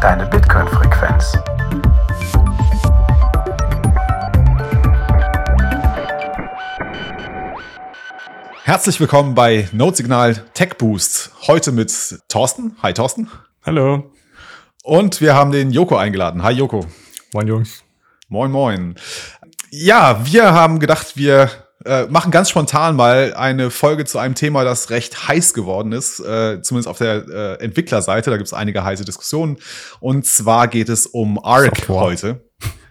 deine Bitcoin-Frequenz. Herzlich willkommen bei Notesignal Tech Boost. Heute mit Thorsten. Hi Thorsten. Hallo. Und wir haben den Joko eingeladen. Hi Joko. Moin Jungs. Moin moin. Ja, wir haben gedacht, wir äh, machen ganz spontan mal eine Folge zu einem Thema, das recht heiß geworden ist, äh, zumindest auf der äh, Entwicklerseite. Da gibt es einige heiße Diskussionen. Und zwar geht es um ARC Software. heute.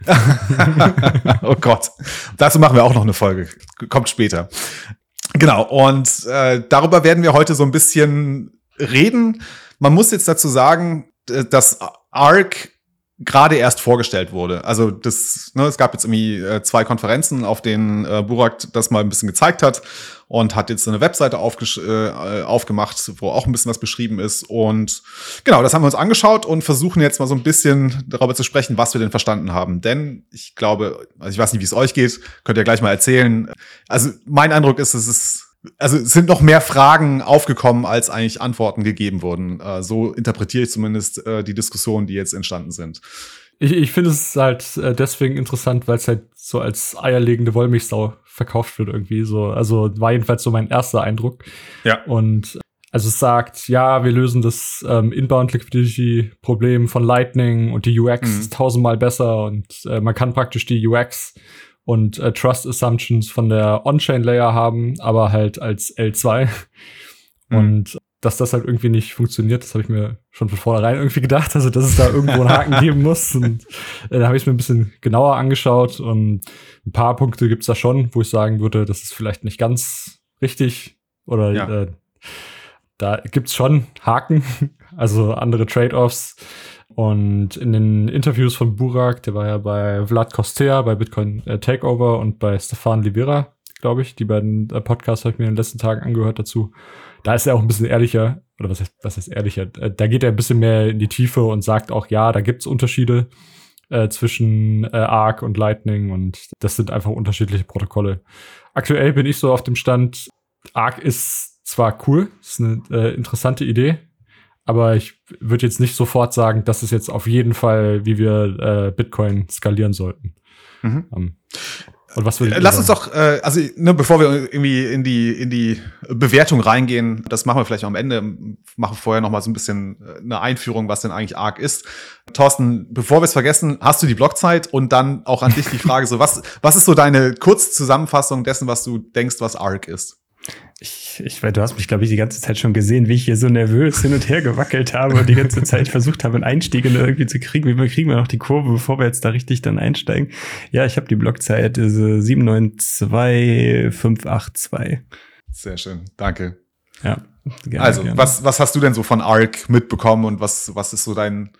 oh Gott. Dazu machen wir auch noch eine Folge. Kommt später. Genau, und äh, darüber werden wir heute so ein bisschen reden. Man muss jetzt dazu sagen, dass ARC gerade erst vorgestellt wurde. Also das, ne, es gab jetzt irgendwie äh, zwei Konferenzen, auf denen äh, Burak das mal ein bisschen gezeigt hat und hat jetzt eine Webseite äh, aufgemacht, wo auch ein bisschen was beschrieben ist. Und genau, das haben wir uns angeschaut und versuchen jetzt mal so ein bisschen darüber zu sprechen, was wir denn verstanden haben. Denn ich glaube, also ich weiß nicht, wie es euch geht, könnt ihr gleich mal erzählen. Also mein Eindruck ist, es ist also es sind noch mehr Fragen aufgekommen, als eigentlich Antworten gegeben wurden. Äh, so interpretiere ich zumindest äh, die Diskussionen, die jetzt entstanden sind. Ich, ich finde es halt äh, deswegen interessant, weil es halt so als eierlegende Wollmilchsau verkauft wird irgendwie so. Also war jedenfalls so mein erster Eindruck. Ja. Und also es sagt, ja, wir lösen das ähm, Inbound Liquidity Problem von Lightning und die UX mhm. ist tausendmal besser und äh, man kann praktisch die UX und äh, Trust Assumptions von der On-Chain-Layer haben, aber halt als L2. Mhm. Und dass das halt irgendwie nicht funktioniert, das habe ich mir schon von vornherein irgendwie gedacht, also dass es da irgendwo einen Haken geben muss. Und äh, da habe ich mir ein bisschen genauer angeschaut und ein paar Punkte gibt's da schon, wo ich sagen würde, das ist vielleicht nicht ganz richtig oder ja. äh, da gibt's schon Haken, also andere Trade-offs. Und in den Interviews von Burak, der war ja bei Vlad Kostea, bei Bitcoin äh, Takeover und bei Stefan Livera, glaube ich. Die beiden äh, Podcasts habe ich mir in den letzten Tagen angehört dazu. Da ist er auch ein bisschen ehrlicher, oder was heißt, was heißt ehrlicher? Äh, da geht er ein bisschen mehr in die Tiefe und sagt auch, ja, da gibt's Unterschiede äh, zwischen äh, ARC und Lightning und das sind einfach unterschiedliche Protokolle. Aktuell bin ich so auf dem Stand, ARC ist zwar cool, ist eine äh, interessante Idee, aber ich würde jetzt nicht sofort sagen, das ist jetzt auf jeden Fall, wie wir äh, Bitcoin skalieren sollten. Mhm. Um, ähm, und was will Lass uns doch, äh, also ne, bevor wir irgendwie in die in die Bewertung reingehen, das machen wir vielleicht am Ende, machen vorher noch mal so ein bisschen äh, eine Einführung, was denn eigentlich ARC ist. Thorsten, bevor wir es vergessen, hast du die Blockzeit und dann auch an dich die Frage so, was was ist so deine Kurzzusammenfassung dessen, was du denkst, was ARC ist? Ich, ich, weil du hast mich, glaube ich, die ganze Zeit schon gesehen, wie ich hier so nervös hin und her gewackelt habe und die ganze Zeit versucht habe, einen Einstieg in irgendwie zu kriegen. Wie kriegen wir noch die Kurve, bevor wir jetzt da richtig dann einsteigen? Ja, ich habe die Blockzeit äh, 792582. Sehr schön, danke. Ja. Gerne, also, gerne. Was, was hast du denn so von ARC mitbekommen und was, was ist so dein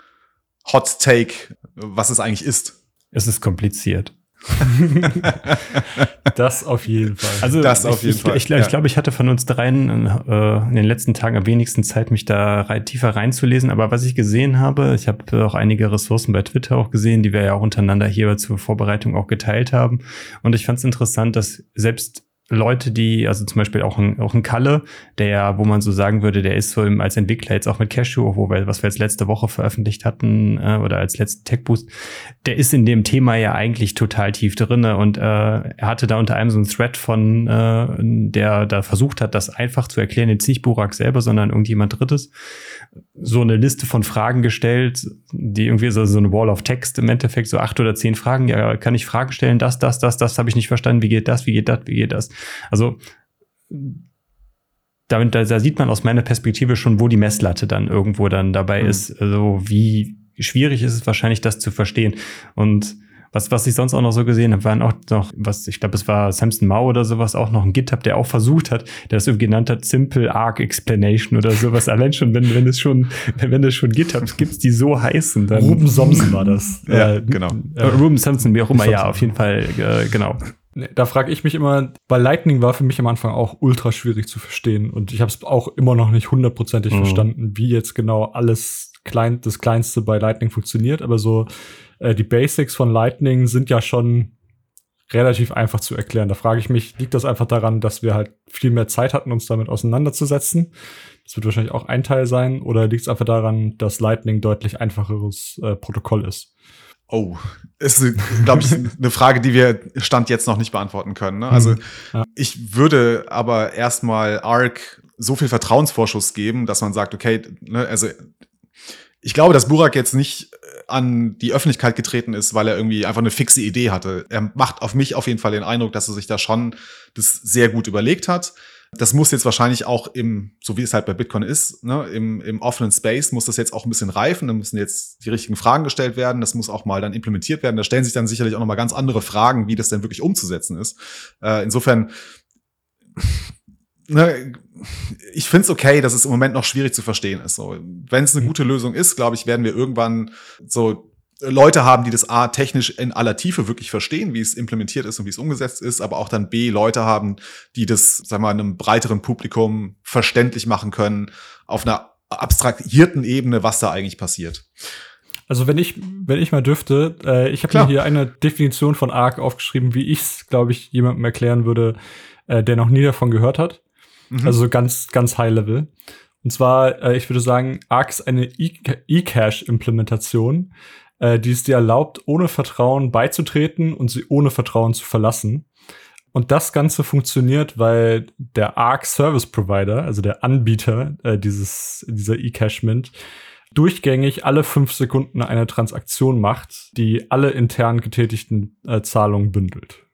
Hot Take, was es eigentlich ist? Es ist kompliziert. das auf jeden Fall. Also das auf jeden ich, Fall. Ich, ich, ja. ich glaube, ich hatte von uns dreien äh, in den letzten Tagen am wenigsten Zeit, mich da rein, tiefer reinzulesen. Aber was ich gesehen habe, ich habe auch einige Ressourcen bei Twitter auch gesehen, die wir ja auch untereinander hier zur Vorbereitung auch geteilt haben. Und ich fand es interessant, dass selbst Leute, die, also zum Beispiel auch ein, auch ein Kalle, der, wo man so sagen würde, der ist so im, als Entwickler jetzt auch mit Cashew, wo wir, was wir jetzt letzte Woche veröffentlicht hatten, äh, oder als letzten Tech Boost, der ist in dem Thema ja eigentlich total tief drinne und äh, er hatte da unter einem so einen Thread von, äh, der da versucht hat, das einfach zu erklären, jetzt nicht Burak selber, sondern irgendjemand Drittes, so eine Liste von Fragen gestellt, die irgendwie so, so eine Wall of Text im Endeffekt, so acht oder zehn Fragen, ja, kann ich Fragen stellen, das, das, das, das habe ich nicht verstanden, wie geht das, wie geht das, wie geht das? Also damit, da, da sieht man aus meiner Perspektive schon, wo die Messlatte dann irgendwo dann dabei mhm. ist. Also wie schwierig ist es wahrscheinlich, das zu verstehen. Und was, was ich sonst auch noch so gesehen habe, waren auch noch, was, ich glaube, es war Samson Mao oder sowas, auch noch ein GitHub, der auch versucht hat, der das irgendwie genannt hat, Simple Arc Explanation oder sowas. Allein schon, wenn, wenn es schon, wenn es schon GitHubs gibt, die so heißen, dann. Ruben Somsen war das. ja, äh, genau. Äh, Ruben Samson, wie auch immer, ja, auf jeden Fall, äh, genau. Da frage ich mich immer, weil Lightning war für mich am Anfang auch ultra schwierig zu verstehen und ich habe es auch immer noch nicht hundertprozentig mhm. verstanden, wie jetzt genau alles klein, das Kleinste bei Lightning funktioniert, aber so äh, die Basics von Lightning sind ja schon relativ einfach zu erklären. Da frage ich mich, liegt das einfach daran, dass wir halt viel mehr Zeit hatten, uns damit auseinanderzusetzen? Das wird wahrscheinlich auch ein Teil sein. Oder liegt es einfach daran, dass Lightning deutlich einfacheres äh, Protokoll ist? Oh, ist, glaube ich, eine Frage, die wir Stand jetzt noch nicht beantworten können. Ne? Also ja. ich würde aber erstmal Arc so viel Vertrauensvorschuss geben, dass man sagt, okay, ne, also ich glaube, dass Burak jetzt nicht an die Öffentlichkeit getreten ist, weil er irgendwie einfach eine fixe Idee hatte. Er macht auf mich auf jeden Fall den Eindruck, dass er sich da schon das sehr gut überlegt hat. Das muss jetzt wahrscheinlich auch im, so wie es halt bei Bitcoin ist, ne, im, im offenen Space muss das jetzt auch ein bisschen reifen. Da müssen jetzt die richtigen Fragen gestellt werden. Das muss auch mal dann implementiert werden. Da stellen sich dann sicherlich auch noch mal ganz andere Fragen, wie das denn wirklich umzusetzen ist. Äh, insofern ne, ich finde es okay, dass es im Moment noch schwierig zu verstehen ist. So, wenn es eine mhm. gute Lösung ist, glaube ich, werden wir irgendwann so Leute haben, die das A technisch in aller Tiefe wirklich verstehen, wie es implementiert ist und wie es umgesetzt ist, aber auch dann B Leute haben, die das, sag mal, einem breiteren Publikum verständlich machen können, auf einer abstrahierten Ebene, was da eigentlich passiert. Also wenn ich, wenn ich mal dürfte, äh, ich habe mir hier eine Definition von ARC aufgeschrieben, wie ich es, glaube ich, jemandem erklären würde, äh, der noch nie davon gehört hat. Mhm. Also ganz, ganz high level. Und zwar, äh, ich würde sagen, Arc ist eine E-Cache-Implementation, äh, die es dir erlaubt, ohne Vertrauen beizutreten und sie ohne Vertrauen zu verlassen. Und das Ganze funktioniert, weil der Arc Service Provider, also der Anbieter äh, dieses, dieser E-Cashment, durchgängig alle fünf Sekunden eine Transaktion macht, die alle intern getätigten äh, Zahlungen bündelt.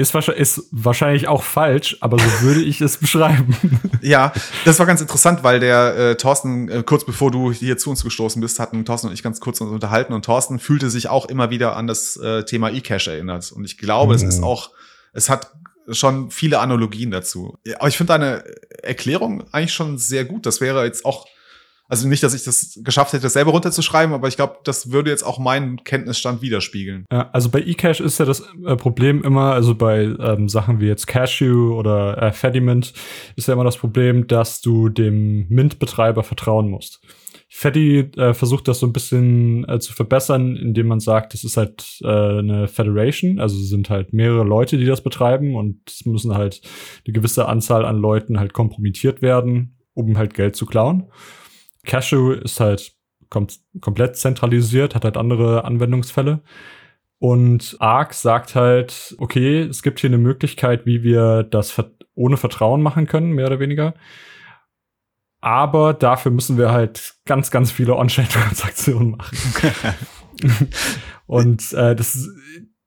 Ist, ist wahrscheinlich auch falsch, aber so würde ich es beschreiben. Ja, das war ganz interessant, weil der äh, Thorsten, äh, kurz bevor du hier zu uns gestoßen bist, hatten Thorsten und ich ganz kurz uns unterhalten und Thorsten fühlte sich auch immer wieder an das äh, Thema E-Cash erinnert. Und ich glaube, mhm. es ist mhm. auch, es hat schon viele Analogien dazu. Aber ich finde deine Erklärung eigentlich schon sehr gut. Das wäre jetzt auch also nicht, dass ich das geschafft hätte, das selber runterzuschreiben, aber ich glaube, das würde jetzt auch meinen Kenntnisstand widerspiegeln. Ja, also bei eCash ist ja das äh, Problem immer, also bei ähm, Sachen wie jetzt Cashew oder äh, Fediment ist ja immer das Problem, dass du dem Mint-Betreiber vertrauen musst. Feddy äh, versucht das so ein bisschen äh, zu verbessern, indem man sagt, das ist halt äh, eine Federation, also sind halt mehrere Leute, die das betreiben und es müssen halt eine gewisse Anzahl an Leuten halt kompromittiert werden, um halt Geld zu klauen. Cashew ist halt kommt komplett zentralisiert, hat halt andere Anwendungsfälle. Und Arc sagt halt, okay, es gibt hier eine Möglichkeit, wie wir das ohne Vertrauen machen können, mehr oder weniger. Aber dafür müssen wir halt ganz, ganz viele On-Chain-Transaktionen machen. und äh, das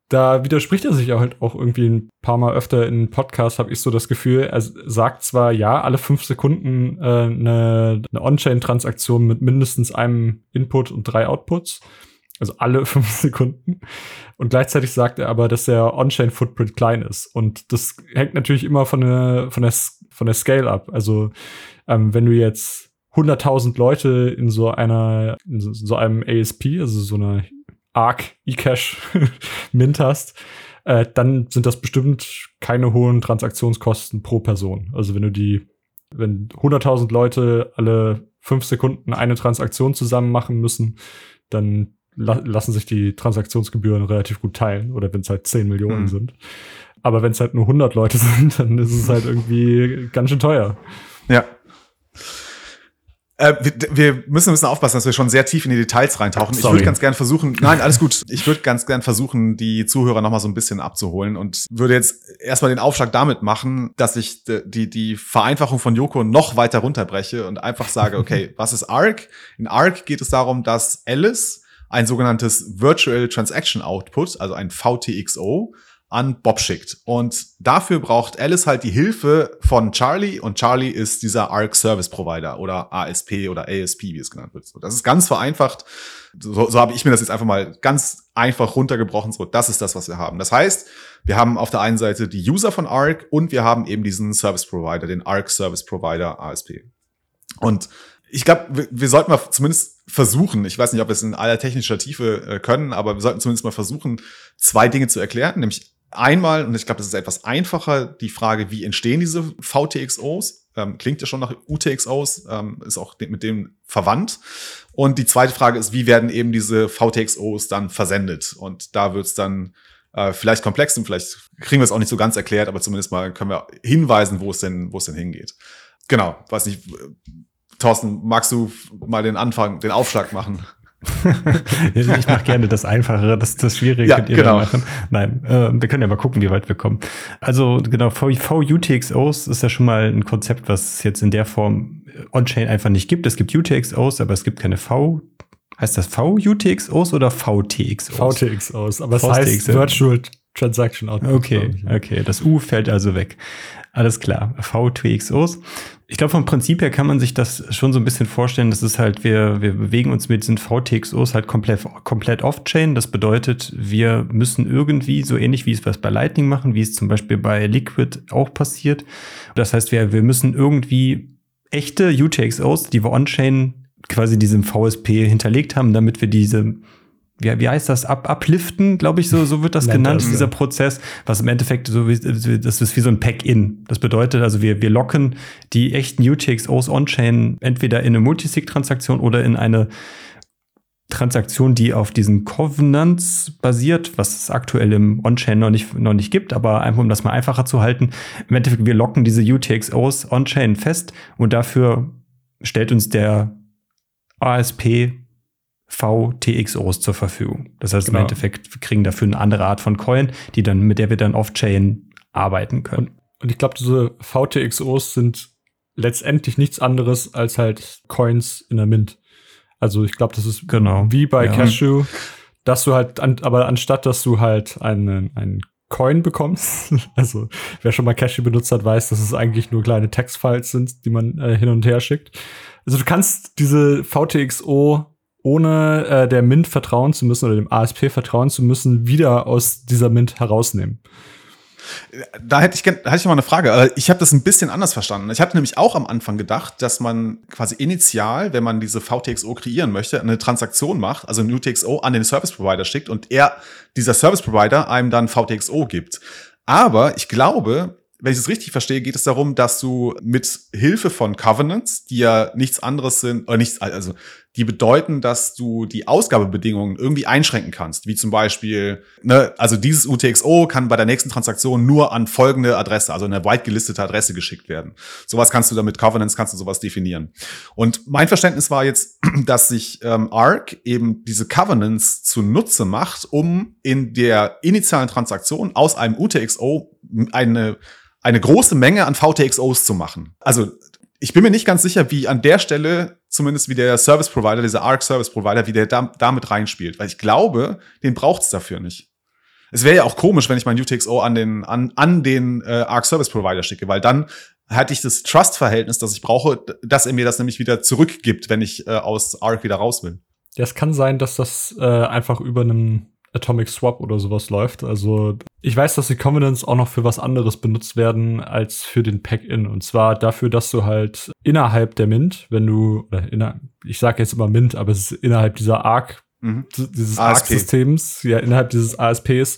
da widerspricht er sich halt auch irgendwie ein paar Mal öfter in Podcasts, habe ich so das Gefühl. Er sagt zwar, ja, alle fünf Sekunden äh, eine, eine On-Chain-Transaktion mit mindestens einem Input und drei Outputs. Also alle fünf Sekunden. Und gleichzeitig sagt er aber, dass der On-Chain-Footprint klein ist. Und das hängt natürlich immer von der, von der, von der Scale ab. Also, ähm, wenn du jetzt 100.000 Leute in so einer, in so einem ASP, also so einer Arc eCash Mint hast, äh, dann sind das bestimmt keine hohen Transaktionskosten pro Person. Also wenn du die, wenn 100.000 Leute alle fünf Sekunden eine Transaktion zusammen machen müssen, dann la lassen sich die Transaktionsgebühren relativ gut teilen. Oder wenn es halt 10 Millionen mhm. sind. Aber wenn es halt nur 100 Leute sind, dann ist es halt irgendwie ganz schön teuer. Ja. Äh, wir, wir, müssen ein bisschen aufpassen, dass wir schon sehr tief in die Details reintauchen. Sorry. Ich würde ganz gern versuchen, nein, alles gut. Ich würde ganz gern versuchen, die Zuhörer noch mal so ein bisschen abzuholen und würde jetzt erstmal den Aufschlag damit machen, dass ich die, die Vereinfachung von Yoko noch weiter runterbreche und einfach sage, okay, was ist ARC? In ARC geht es darum, dass Alice ein sogenanntes Virtual Transaction Output, also ein VTXO, an Bob schickt. Und dafür braucht Alice halt die Hilfe von Charlie und Charlie ist dieser ARC Service Provider oder ASP oder ASP, wie es genannt wird. Das ist ganz vereinfacht. So, so habe ich mir das jetzt einfach mal ganz einfach runtergebrochen. So, das ist das, was wir haben. Das heißt, wir haben auf der einen Seite die User von ARC und wir haben eben diesen Service Provider, den ARC Service Provider ASP. Und ich glaube, wir, wir, sollten mal zumindest versuchen, ich weiß nicht, ob wir es in aller technischer Tiefe äh, können, aber wir sollten zumindest mal versuchen, zwei Dinge zu erklären, nämlich einmal, und ich glaube, das ist etwas einfacher, die Frage, wie entstehen diese VTXOs? Ähm, klingt ja schon nach UTXOs, ähm, ist auch mit dem verwandt. Und die zweite Frage ist, wie werden eben diese VTXOs dann versendet? Und da wird es dann äh, vielleicht komplex und vielleicht kriegen wir es auch nicht so ganz erklärt, aber zumindest mal können wir hinweisen, wo es denn, wo es denn hingeht. Genau, weiß nicht, Thorsten, magst du mal den Anfang, den Aufschlag machen? ich mache gerne das Einfachere, das, das Schwierige ja, könnt ihr genau. machen. Nein, äh, wir können ja mal gucken, wie weit wir kommen. Also genau, VUTXOs ist ja schon mal ein Konzept, was es jetzt in der Form on-chain einfach nicht gibt. Es gibt UTXOs, aber es gibt keine V. Heißt das VUTXOs oder VTXOs? VTXOs, aber es heißt Virtual Transaction Output. Okay, okay, das U fällt also weg. Alles klar, VTXOs. Ich glaube, vom Prinzip her kann man sich das schon so ein bisschen vorstellen. Das ist halt, wir, wir bewegen uns mit diesen VTXOs halt komplett, komplett off-chain. Das bedeutet, wir müssen irgendwie, so ähnlich wie es was bei Lightning machen, wie es zum Beispiel bei Liquid auch passiert. Das heißt, wir, wir müssen irgendwie echte UTXOs, die wir on-chain quasi diesem VSP hinterlegt haben, damit wir diese wie, wie heißt das, Up, upliften, glaube ich, so, so wird das genannt, das, dieser ja. Prozess, was im Endeffekt so wie, das ist wie so ein Pack-in. Das bedeutet also, wir, wir locken die echten UTXOs on-chain entweder in eine Multisig-Transaktion oder in eine Transaktion, die auf diesen Covenants basiert, was es aktuell im On-Chain noch nicht, noch nicht gibt, aber einfach um das mal einfacher zu halten. Im Endeffekt, wir locken diese UTXOs on-Chain fest und dafür stellt uns der ASP VTXOs zur Verfügung. Das heißt, genau. im Endeffekt wir kriegen dafür eine andere Art von Coin, die dann, mit der wir dann off-chain arbeiten können. Und, und ich glaube, diese VTXOs sind letztendlich nichts anderes als halt Coins in der Mint. Also ich glaube, das ist genau. wie bei ja. Cashew, dass du halt, an, aber anstatt dass du halt einen, einen Coin bekommst, also wer schon mal Cashew benutzt hat, weiß, dass es eigentlich nur kleine Textfiles sind, die man äh, hin und her schickt. Also du kannst diese VTXO ohne äh, der Mint vertrauen zu müssen oder dem ASP vertrauen zu müssen, wieder aus dieser Mint herausnehmen. Da hätte ich, hätte ich mal eine Frage. Ich habe das ein bisschen anders verstanden. Ich hatte nämlich auch am Anfang gedacht, dass man quasi initial, wenn man diese VTXO kreieren möchte, eine Transaktion macht, also ein UTXO an den Service Provider schickt und er, dieser Service Provider, einem dann VTXO gibt. Aber ich glaube, wenn ich es richtig verstehe, geht es darum, dass du mit Hilfe von Covenants, die ja nichts anderes sind, oder nichts, also die bedeuten, dass du die Ausgabebedingungen irgendwie einschränken kannst. Wie zum Beispiel, ne, also dieses UTXO kann bei der nächsten Transaktion nur an folgende Adresse, also eine weit gelistete Adresse geschickt werden. Sowas kannst du damit Covenants, kannst du sowas definieren. Und mein Verständnis war jetzt, dass sich ähm, ARC eben diese Covenants zunutze macht, um in der initialen Transaktion aus einem UTXO eine eine große Menge an VTXOs zu machen. Also ich bin mir nicht ganz sicher, wie an der Stelle zumindest wie der Service Provider, dieser ARC Service Provider, wie der da, damit reinspielt. Weil ich glaube, den braucht's dafür nicht. Es wäre ja auch komisch, wenn ich mein UTXO an den, an, an den äh, ARC Service Provider schicke, weil dann hatte ich das Trust-Verhältnis, das ich brauche, dass er mir das nämlich wieder zurückgibt, wenn ich äh, aus ARC wieder raus will. Ja, es kann sein, dass das äh, einfach über einem Atomic Swap oder sowas läuft. Also ich weiß, dass die Covenants auch noch für was anderes benutzt werden als für den Pack-In. Und zwar dafür, dass du halt innerhalb der Mint, wenn du, oder inner, ich sage jetzt immer Mint, aber es ist innerhalb dieser ARC, mhm. dieses ARC-Systems, ja, innerhalb dieses ASPs,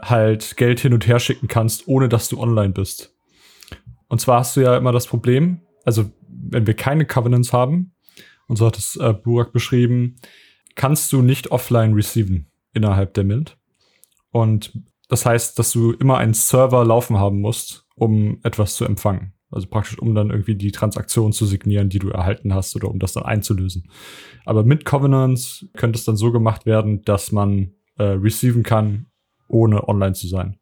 halt Geld hin und her schicken kannst, ohne dass du online bist. Und zwar hast du ja immer das Problem, also wenn wir keine Covenants haben, und so hat es äh, Burak beschrieben, kannst du nicht offline receiven innerhalb der Mint. Und das heißt, dass du immer einen Server laufen haben musst, um etwas zu empfangen. Also praktisch, um dann irgendwie die Transaktion zu signieren, die du erhalten hast oder um das dann einzulösen. Aber mit Covenants könnte es dann so gemacht werden, dass man äh, receiven kann, ohne online zu sein.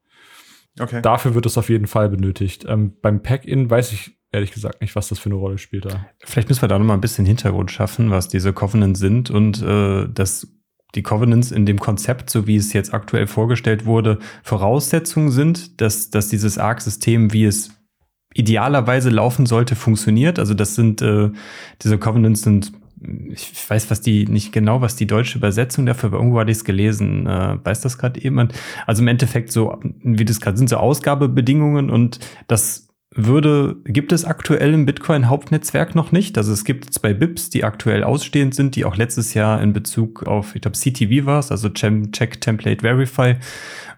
Okay. Dafür wird es auf jeden Fall benötigt. Ähm, beim Pack-In weiß ich ehrlich gesagt nicht, was das für eine Rolle spielt da. Vielleicht müssen wir da noch mal ein bisschen Hintergrund schaffen, was diese Covenants sind und äh, das die Covenants in dem Konzept, so wie es jetzt aktuell vorgestellt wurde, Voraussetzungen sind, dass, dass dieses ARC-System, wie es idealerweise laufen sollte, funktioniert. Also das sind, äh, diese Covenants sind, ich weiß was die, nicht genau, was die deutsche Übersetzung dafür, aber irgendwo hatte ich es gelesen. Äh, weiß das gerade jemand? Also im Endeffekt so, wie das gerade sind, so Ausgabebedingungen und das würde, gibt es aktuell im Bitcoin-Hauptnetzwerk noch nicht. Also es gibt zwei BIPs, die aktuell ausstehend sind, die auch letztes Jahr in Bezug auf, ich glaube, CTV war es, also Check Template Verify,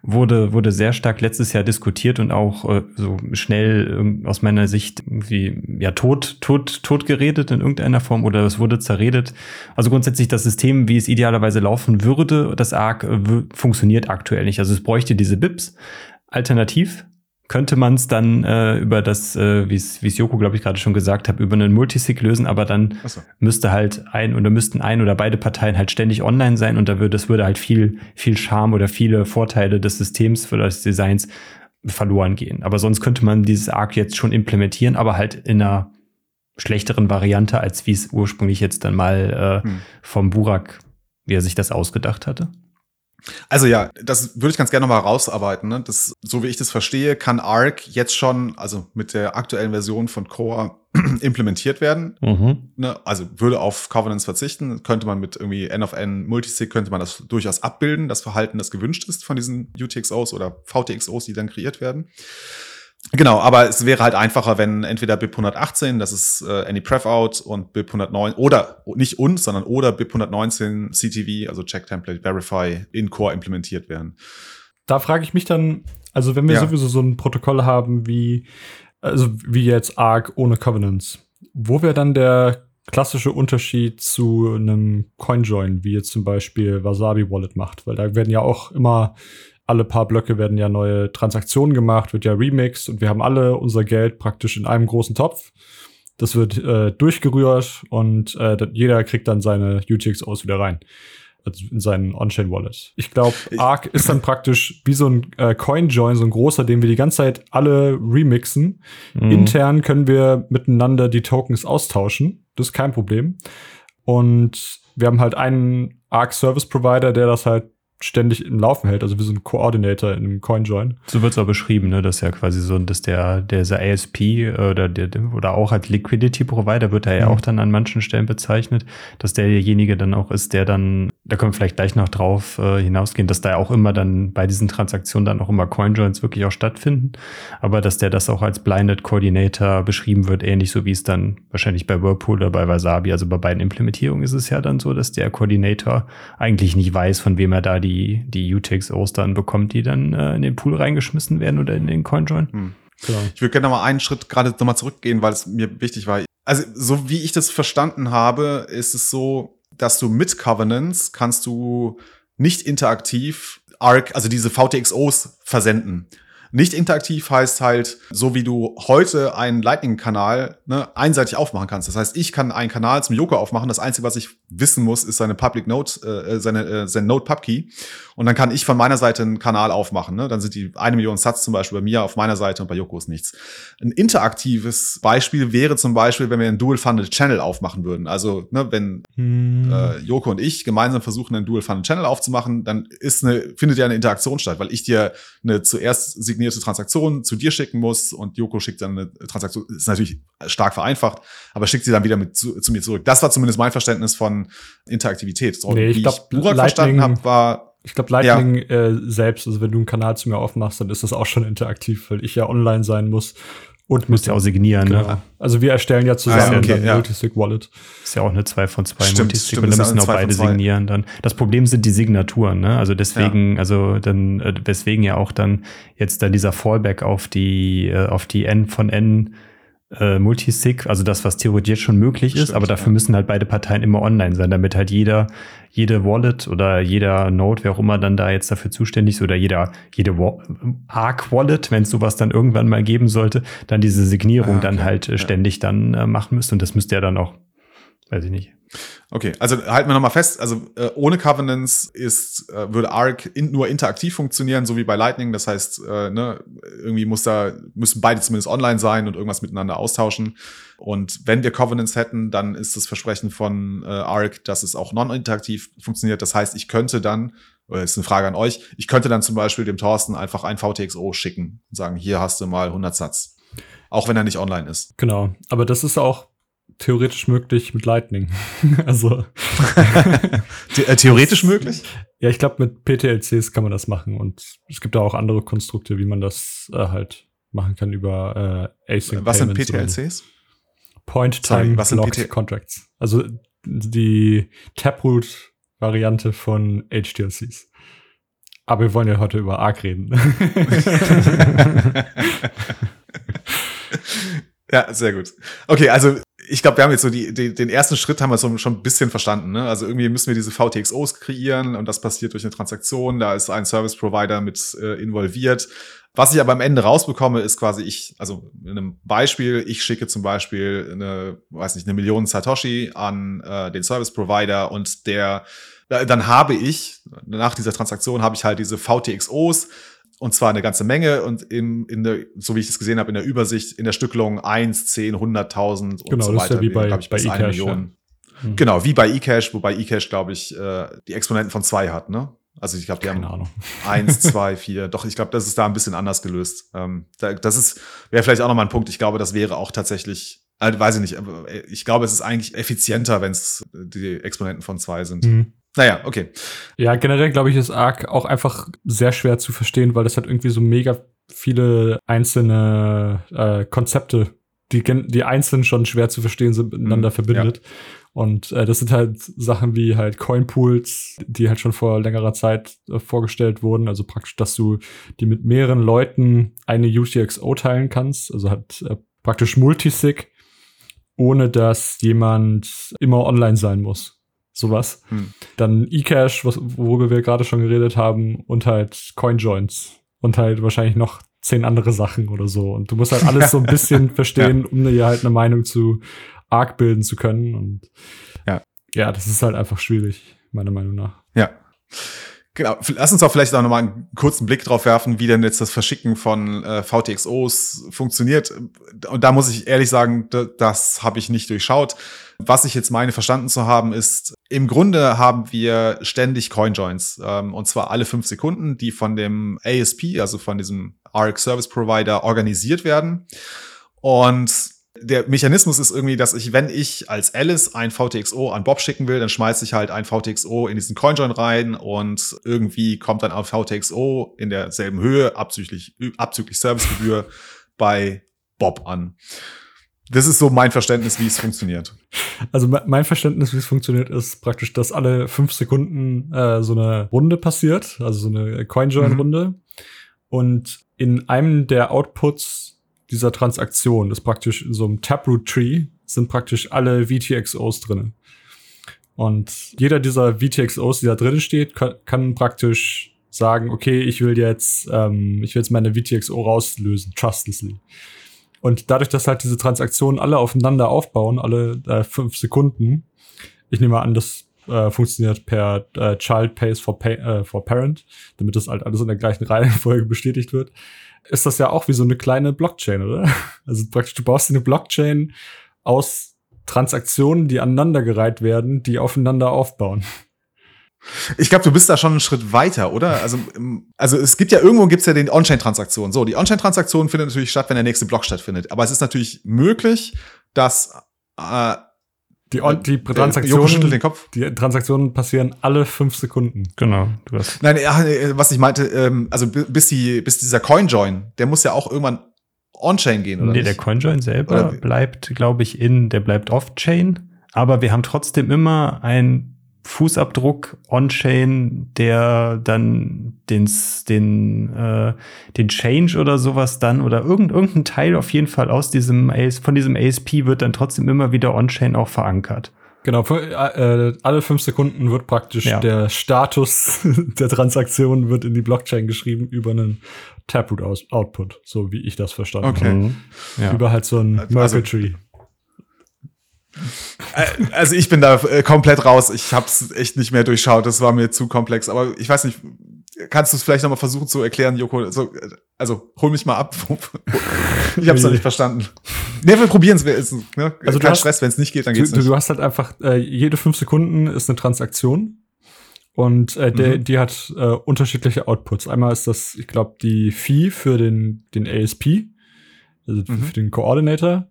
wurde, wurde sehr stark letztes Jahr diskutiert und auch äh, so schnell äh, aus meiner Sicht irgendwie ja tot, tot, tot geredet in irgendeiner Form oder es wurde zerredet. Also grundsätzlich das System, wie es idealerweise laufen würde, das ARC funktioniert aktuell nicht. Also es bräuchte diese BIPs. Alternativ könnte man es dann äh, über das, äh, wie es Joko, glaube ich, gerade schon gesagt hat, über einen Multisig lösen, aber dann so. müsste halt ein oder müssten ein oder beide Parteien halt ständig online sein und da würde, das würde halt viel, viel Charme oder viele Vorteile des Systems für das Designs verloren gehen. Aber sonst könnte man dieses Arc jetzt schon implementieren, aber halt in einer schlechteren Variante, als wie es ursprünglich jetzt dann mal äh, hm. vom Burak, wie er sich das ausgedacht hatte. Also ja, das würde ich ganz gerne nochmal rausarbeiten. Ne? Das, so wie ich das verstehe, kann Arc jetzt schon, also mit der aktuellen Version von Core implementiert werden. Mhm. Ne? Also würde auf Covenants verzichten, könnte man mit irgendwie N of N Multisig, könnte man das durchaus abbilden, das Verhalten, das gewünscht ist von diesen UTXOs oder VTXOs, die dann kreiert werden. Genau, aber es wäre halt einfacher, wenn entweder BIP 118, das ist äh, Any Pref Out und BIP 109 oder nicht uns, sondern oder BIP 119 CTV, also Check Template Verify in Core implementiert werden. Da frage ich mich dann, also wenn wir ja. sowieso so ein Protokoll haben wie also wie jetzt Arc ohne Covenants, wo wäre dann der klassische Unterschied zu einem CoinJoin, wie jetzt zum Beispiel Wasabi Wallet macht, weil da werden ja auch immer alle paar Blöcke werden ja neue Transaktionen gemacht, wird ja remixed und wir haben alle unser Geld praktisch in einem großen Topf. Das wird äh, durchgerührt und äh, jeder kriegt dann seine UTXOs wieder rein. Also in seinen On-Chain-Wallet. Ich glaube, Arc ist dann praktisch wie so ein äh, Coin-Join, so ein großer, den wir die ganze Zeit alle remixen. Mhm. Intern können wir miteinander die Tokens austauschen. Das ist kein Problem. Und wir haben halt einen Arc Service Provider, der das halt ständig im Laufen hält, also wie so ein Coordinator in einem CoinJoin. So wird es auch beschrieben, ne? dass ja quasi so, dass der, dieser ASP oder der, oder auch als Liquidity Provider wird er ja mhm. auch dann an manchen Stellen bezeichnet, dass derjenige dann auch ist, der dann, da können wir vielleicht gleich noch drauf äh, hinausgehen, dass da auch immer dann bei diesen Transaktionen dann auch immer CoinJoins wirklich auch stattfinden, aber dass der das auch als Blinded Coordinator beschrieben wird, ähnlich so wie es dann wahrscheinlich bei Whirlpool oder bei Wasabi, also bei beiden Implementierungen ist es ja dann so, dass der Coordinator eigentlich nicht weiß, von wem er da die die, UTXOs dann bekommt, die dann äh, in den Pool reingeschmissen werden oder in den CoinJoin. Hm. Ich würde gerne noch mal einen Schritt gerade noch mal zurückgehen, weil es mir wichtig war. Also so wie ich das verstanden habe, ist es so, dass du mit Covenants kannst du nicht interaktiv ARC, also diese VTXOs versenden. Nicht interaktiv heißt halt, so wie du heute einen Lightning-Kanal ne, einseitig aufmachen kannst. Das heißt, ich kann einen Kanal zum Joker aufmachen. Das Einzige, was ich wissen muss, ist seine Public Note, äh, seine, äh, sein Node Pubkey. Und dann kann ich von meiner Seite einen Kanal aufmachen. Ne? Dann sind die eine Million Satz zum Beispiel bei mir auf meiner Seite und bei Joko ist nichts. Ein interaktives Beispiel wäre zum Beispiel, wenn wir einen Dual-Funded Channel aufmachen würden. Also, ne, wenn hm. äh, Joko und ich gemeinsam versuchen, einen Dual-Funded Channel aufzumachen, dann ist eine, findet ja eine Interaktion statt, weil ich dir eine zuerst signierte Transaktion zu dir schicken muss und Joko schickt dann eine Transaktion, ist natürlich stark vereinfacht, aber schickt sie dann wieder mit zu, zu mir zurück. Das war zumindest mein Verständnis von Interaktivität. So, nee, ich glaube, verstanden habe, war ich glaube, Lightning ja. äh, selbst, also wenn du einen Kanal zu mir aufmachst, dann ist das auch schon interaktiv, weil ich ja online sein muss und müsst ihr auch signieren, ne? genau. ne? Also wir erstellen ja zusammen ah, okay, ein ja. Multisig-Wallet. Ist ja auch eine 2 von 2 Multisig und dann müssen auch beide signieren dann. Das Problem sind die Signaturen, ne? Also deswegen, ja. also dann, äh, weswegen ja auch dann jetzt dann dieser Fallback auf die, äh, auf die N von N äh, Multisig, also das, was theoretisch schon möglich Stimmt, ist, aber dafür ja. müssen halt beide Parteien immer online sein, damit halt jeder, jede Wallet oder jeder Node, wer auch immer dann da jetzt dafür zuständig ist, oder jeder, jede Arc Wallet, wenn es sowas dann irgendwann mal geben sollte, dann diese Signierung ah, okay. dann halt äh, ständig dann äh, machen müsste. Und das müsste ja dann auch, weiß ich nicht, Okay, also halten wir nochmal fest, also äh, ohne Covenants ist, äh, würde Arc in, nur interaktiv funktionieren, so wie bei Lightning. Das heißt, äh, ne, irgendwie muss da, müssen beide zumindest online sein und irgendwas miteinander austauschen. Und wenn wir Covenants hätten, dann ist das Versprechen von äh, Arc, dass es auch non-interaktiv funktioniert. Das heißt, ich könnte dann, oder ist eine Frage an euch, ich könnte dann zum Beispiel dem Thorsten einfach ein VTXO schicken und sagen, hier hast du mal 100 Satz. Auch wenn er nicht online ist. Genau, aber das ist auch theoretisch möglich mit Lightning. also äh, theoretisch möglich? Ja, ich glaube mit PTLCs kann man das machen und es gibt da auch andere Konstrukte, wie man das äh, halt machen kann über äh, Async Was sind PTLCs? Point Time Locked Contracts. Also die Taproot-Variante von HTLCs. Aber wir wollen ja heute über Arc reden. ja, sehr gut. Okay, also ich glaube, wir haben jetzt so die, die, den ersten Schritt haben wir so schon ein bisschen verstanden. Ne? Also irgendwie müssen wir diese VTXOs kreieren und das passiert durch eine Transaktion. Da ist ein Service Provider mit äh, involviert. Was ich aber am Ende rausbekomme, ist quasi ich, also in einem Beispiel, ich schicke zum Beispiel eine, weiß nicht, eine Million Satoshi an äh, den Service Provider und der, dann habe ich, nach dieser Transaktion habe ich halt diese VTXOs und zwar eine ganze Menge und in, in der, so wie ich es gesehen habe, in der Übersicht, in der Stückelung 1, 10, 100.000 und genau, so weiter. Das ist ja wie bei, glaube ich, bis bei eine Million. Ja. Mhm. Genau, wie bei eCash, wobei eCash, glaube ich, äh, die Exponenten von zwei hat, ne? Also ich glaube, die Keine haben Ahnung. eins, zwei, vier. Doch, ich glaube, das ist da ein bisschen anders gelöst. Ähm, da, das ist wäre vielleicht auch nochmal ein Punkt. Ich glaube, das wäre auch tatsächlich, äh, weiß ich nicht, äh, ich glaube, es ist eigentlich effizienter, wenn es die Exponenten von zwei sind. Mhm. Naja, okay. Ja, generell glaube ich, ist Arc auch einfach sehr schwer zu verstehen, weil das hat irgendwie so mega viele einzelne äh, Konzepte, die, die einzeln schon schwer zu verstehen sind, miteinander mhm, verbindet. Ja. Und äh, das sind halt Sachen wie halt Coinpools, die halt schon vor längerer Zeit äh, vorgestellt wurden. Also praktisch, dass du die mit mehreren Leuten eine UTXO teilen kannst. Also halt äh, praktisch Multisig, ohne dass jemand immer online sein muss. Sowas. Hm. Dann eCash, worüber wir gerade schon geredet haben, und halt CoinJoins. Und halt wahrscheinlich noch zehn andere Sachen oder so. Und du musst halt alles so ein bisschen verstehen, ja. um dir halt eine Meinung zu arg bilden zu können. Und ja, ja, das ist halt einfach schwierig, meiner Meinung nach. Ja. Genau, lass uns auch vielleicht auch nochmal einen kurzen Blick drauf werfen, wie denn jetzt das Verschicken von äh, VTXOs funktioniert. Und da muss ich ehrlich sagen, das habe ich nicht durchschaut. Was ich jetzt meine verstanden zu haben, ist, im Grunde haben wir ständig Coinjoins, ähm, und zwar alle fünf Sekunden, die von dem ASP, also von diesem ARC Service Provider, organisiert werden. Und der Mechanismus ist irgendwie, dass ich, wenn ich als Alice ein VTXO an Bob schicken will, dann schmeiße ich halt ein VTXO in diesen CoinJoin rein und irgendwie kommt dann ein VTXO in derselben Höhe, abzüglich, abzüglich Servicegebühr bei Bob an. Das ist so mein Verständnis, wie es funktioniert. Also mein Verständnis, wie es funktioniert, ist praktisch, dass alle fünf Sekunden äh, so eine Runde passiert, also so eine CoinJoin-Runde. Mhm. Und in einem der Outputs dieser Transaktion ist praktisch in so einem Taproot-Tree sind praktisch alle VTXOs drin. Und jeder dieser VTXOs, die da drin steht, kann, kann praktisch sagen, okay, ich will jetzt, ähm, ich will jetzt meine VTXO rauslösen, trustlessly. Und dadurch, dass halt diese Transaktionen alle aufeinander aufbauen, alle äh, fünf Sekunden, ich nehme an, das äh, funktioniert per äh, Child Pays for, pay, äh, for Parent, damit das halt alles in der gleichen Reihenfolge bestätigt wird ist das ja auch wie so eine kleine Blockchain, oder? Also praktisch, du baust eine Blockchain aus Transaktionen, die aneinandergereiht werden, die aufeinander aufbauen. Ich glaube, du bist da schon einen Schritt weiter, oder? Also, also es gibt ja irgendwo gibt's ja den On-Chain-Transaktionen. So, die On-Chain-Transaktion findet natürlich statt, wenn der nächste Block stattfindet. Aber es ist natürlich möglich, dass äh, die, die Transaktionen, den Kopf. die Transaktionen passieren alle fünf Sekunden. Genau. Du hast Nein, was ich meinte, ähm, also bis, die, bis dieser Coinjoin, der muss ja auch irgendwann on-chain gehen, oder? Nee, nicht? der Coinjoin selber oder? bleibt, glaube ich, in, der bleibt off-chain. Aber wir haben trotzdem immer ein Fußabdruck on-chain, der dann den, den, äh, den Change oder sowas dann oder irgend, irgendein Teil auf jeden Fall aus diesem AS, von diesem ASP wird dann trotzdem immer wieder on-chain auch verankert. Genau, für, äh, alle fünf Sekunden wird praktisch ja. der Status der Transaktion wird in die Blockchain geschrieben über einen Taproot-Output, so wie ich das verstanden okay. habe. Mhm. Ja. Über halt so ein also, Merkle Tree. Äh, also ich bin da äh, komplett raus. Ich habe es echt nicht mehr durchschaut. Das war mir zu komplex. Aber ich weiß nicht, kannst du es vielleicht noch mal versuchen zu erklären, Joko? Also, also hol mich mal ab. ich habe es noch nicht verstanden. Nee, wir probieren es. Ne? Also Kein Stress, wenn es nicht geht, dann geht's du, nicht. Du hast halt einfach äh, jede fünf Sekunden ist eine Transaktion. Und äh, der, mhm. die hat äh, unterschiedliche Outputs. Einmal ist das, ich glaube, die Fee für den, den ASP, also mhm. für den Coordinator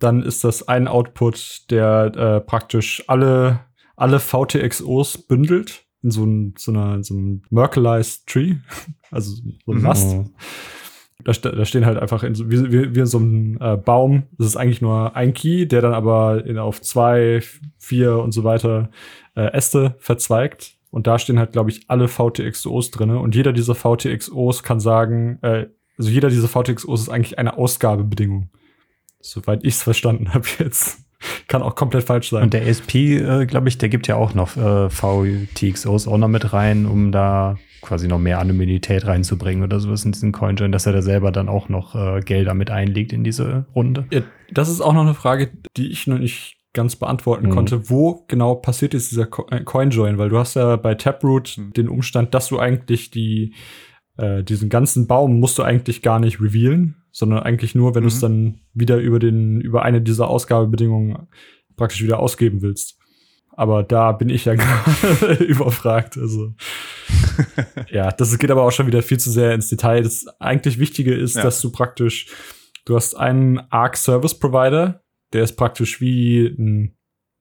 dann ist das ein Output, der äh, praktisch alle, alle VTXOs bündelt in so, ein, so, einer, so einem Merkleized Tree, also so ein Mast. Mhm. Da, da stehen halt einfach in so, wie, wie, wie in so einem äh, Baum. Das ist eigentlich nur ein Key, der dann aber in, auf zwei, vier und so weiter äh, Äste verzweigt. Und da stehen halt, glaube ich, alle VTXOs drinne. Und jeder dieser VTXOs kann sagen, äh, also jeder dieser VTXOs ist eigentlich eine Ausgabebedingung. Soweit ich es verstanden habe jetzt. Kann auch komplett falsch sein. Und der ASP, äh, glaube ich, der gibt ja auch noch äh, VTXOs auch noch mit rein, um da quasi noch mehr Anonymität reinzubringen oder sowas in diesen CoinJoin, dass er da selber dann auch noch äh, Gelder mit einlegt in diese Runde. Ja, das ist auch noch eine Frage, die ich noch nicht ganz beantworten mhm. konnte. Wo genau passiert ist dieser äh, CoinJoin? Weil du hast ja bei Taproot mhm. den Umstand, dass du eigentlich die äh, diesen ganzen Baum musst du eigentlich gar nicht revealen, sondern eigentlich nur, wenn mhm. du es dann wieder über den über eine dieser Ausgabebedingungen praktisch wieder ausgeben willst. Aber da bin ich ja gerade überfragt. Also ja, das geht aber auch schon wieder viel zu sehr ins Detail. Das eigentlich Wichtige ist, ja. dass du praktisch, du hast einen Arc Service Provider, der ist praktisch wie ein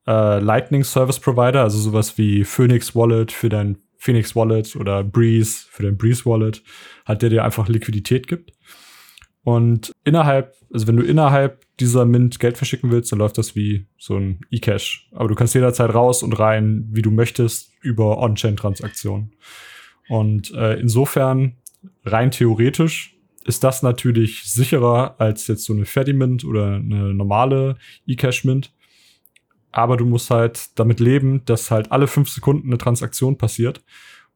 äh, Lightning Service Provider, also sowas wie Phoenix Wallet für dein Phoenix Wallet oder Breeze für dein Breeze Wallet, hat der dir einfach Liquidität gibt. Und innerhalb, also wenn du innerhalb dieser Mint Geld verschicken willst, dann läuft das wie so ein eCash. Aber du kannst jederzeit raus und rein, wie du möchtest, über On-Chain-Transaktionen. Und äh, insofern, rein theoretisch, ist das natürlich sicherer als jetzt so eine Fedimint oder eine normale eCash-Mint. Aber du musst halt damit leben, dass halt alle fünf Sekunden eine Transaktion passiert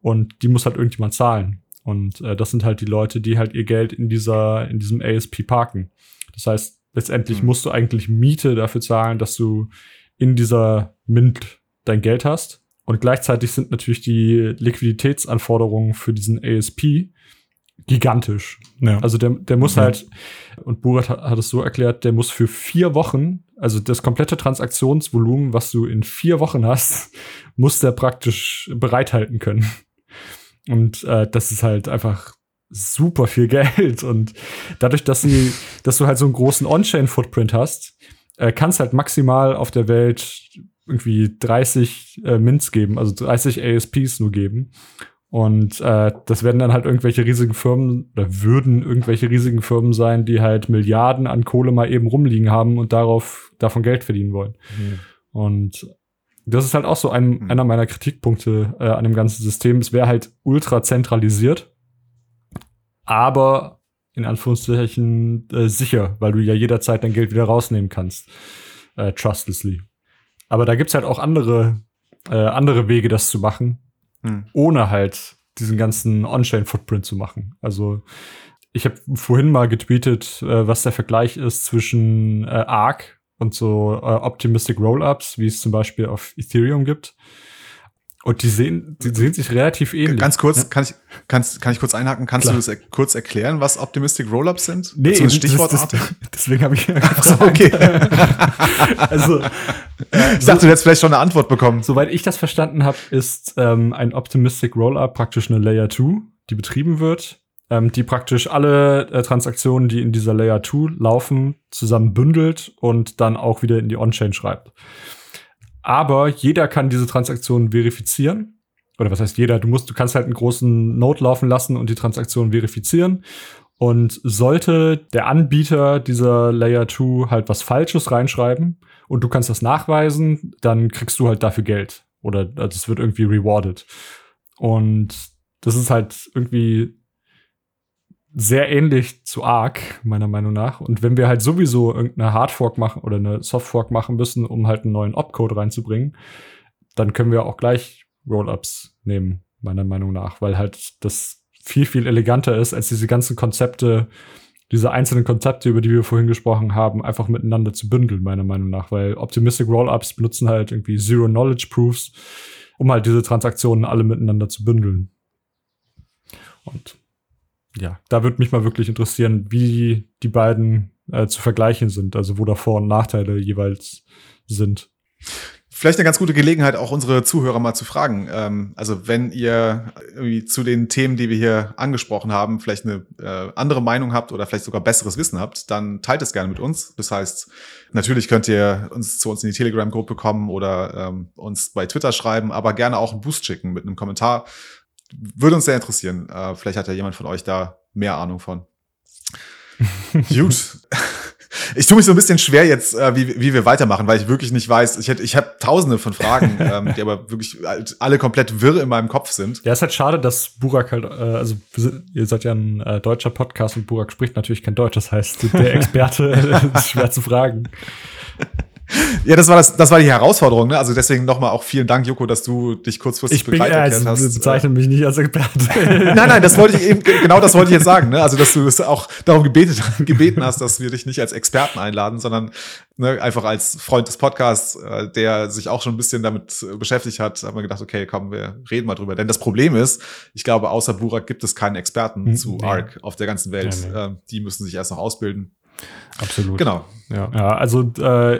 und die muss halt irgendjemand zahlen. Und äh, das sind halt die Leute, die halt ihr Geld in dieser, in diesem ASP parken. Das heißt, letztendlich mhm. musst du eigentlich Miete dafür zahlen, dass du in dieser Mint dein Geld hast. Und gleichzeitig sind natürlich die Liquiditätsanforderungen für diesen ASP gigantisch. Ja. Also der, der muss ja. halt, und Burat hat, hat es so erklärt, der muss für vier Wochen, also das komplette Transaktionsvolumen, was du in vier Wochen hast, muss der praktisch bereithalten können. Und äh, das ist halt einfach super viel Geld. Und dadurch, dass sie, dass du halt so einen großen On-Chain-Footprint hast, äh, kannst halt maximal auf der Welt irgendwie 30 äh, Mints geben, also 30 ASPs nur geben. Und äh, das werden dann halt irgendwelche riesigen Firmen oder würden irgendwelche riesigen Firmen sein, die halt Milliarden an Kohle mal eben rumliegen haben und darauf davon Geld verdienen wollen. Mhm. Und das ist halt auch so ein, mhm. einer meiner Kritikpunkte äh, an dem ganzen System. Es wäre halt ultra zentralisiert, aber in Anführungszeichen äh, sicher, weil du ja jederzeit dein Geld wieder rausnehmen kannst. Äh, trustlessly. Aber da gibt's halt auch andere, äh, andere Wege, das zu machen hm. ohne halt diesen ganzen On-Chain-Footprint zu machen. Also ich habe vorhin mal getweetet, äh, was der Vergleich ist zwischen äh, Arc und so äh, Optimistic Rollups, wie es zum Beispiel auf Ethereum gibt. Und die sehen, die sehen sich relativ ähnlich. Ganz kurz, ja? kann ich, kannst, kann ich kurz einhaken? Kannst Klar. du das er kurz erklären, was Optimistic Rollups sind? Nee, so Stichwort das, das, deswegen habe ich. so, okay. also, äh, ich dachte, du hättest vielleicht schon eine Antwort bekommen. Soweit ich das verstanden habe, ist ähm, ein Optimistic Rollup praktisch eine Layer 2, die betrieben wird, ähm, die praktisch alle äh, Transaktionen, die in dieser Layer 2 laufen, zusammen bündelt und dann auch wieder in die On-Chain schreibt. Aber jeder kann diese Transaktion verifizieren. Oder was heißt jeder? Du musst, du kannst halt einen großen Node laufen lassen und die Transaktion verifizieren. Und sollte der Anbieter dieser Layer 2 halt was Falsches reinschreiben und du kannst das nachweisen, dann kriegst du halt dafür Geld. Oder also es wird irgendwie rewarded. Und das ist halt irgendwie sehr ähnlich zu Arc, meiner Meinung nach. Und wenn wir halt sowieso irgendeine Hardfork machen oder eine Softfork machen müssen, um halt einen neuen Opcode reinzubringen, dann können wir auch gleich Rollups nehmen, meiner Meinung nach, weil halt das viel, viel eleganter ist, als diese ganzen Konzepte, diese einzelnen Konzepte, über die wir vorhin gesprochen haben, einfach miteinander zu bündeln, meiner Meinung nach, weil Optimistic Rollups benutzen halt irgendwie Zero Knowledge Proofs, um halt diese Transaktionen alle miteinander zu bündeln. Und ja, da würde mich mal wirklich interessieren, wie die beiden äh, zu vergleichen sind, also wo da Vor- und Nachteile jeweils sind. Vielleicht eine ganz gute Gelegenheit, auch unsere Zuhörer mal zu fragen. Ähm, also wenn ihr irgendwie zu den Themen, die wir hier angesprochen haben, vielleicht eine äh, andere Meinung habt oder vielleicht sogar besseres Wissen habt, dann teilt es gerne mit uns. Das heißt, natürlich könnt ihr uns zu uns in die Telegram-Gruppe kommen oder ähm, uns bei Twitter schreiben, aber gerne auch einen Boost schicken mit einem Kommentar würde uns sehr interessieren. Äh, vielleicht hat ja jemand von euch da mehr Ahnung von. Gut. Ich tue mich so ein bisschen schwer jetzt, äh, wie, wie wir weitermachen, weil ich wirklich nicht weiß. Ich, hätte, ich habe tausende von Fragen, ähm, die aber wirklich alle komplett wirr in meinem Kopf sind. Ja, ist halt schade, dass Burak halt, äh, also ihr seid ja ein äh, deutscher Podcast und Burak spricht natürlich kein Deutsch. Das heißt, der Experte ist schwer zu fragen. Ja, das war das, das war die Herausforderung. Ne? Also deswegen nochmal auch vielen Dank, Joko, dass du dich kurzfristig ich bin, bereit erklärt also, hast. Ich bezeichne mich nicht als Experte. nein, nein, das wollte ich eben, genau das wollte ich jetzt sagen. Ne? Also dass du es auch darum gebetet, gebeten hast, dass wir dich nicht als Experten einladen, sondern ne, einfach als Freund des Podcasts, äh, der sich auch schon ein bisschen damit beschäftigt hat, haben wir gedacht, okay, komm, wir reden mal drüber. Denn das Problem ist, ich glaube, außer Burak gibt es keinen Experten hm, zu. ARC auf der ganzen Welt. Nee. Ähm, die müssen sich erst noch ausbilden. Absolut. Genau. Ja, ja also äh,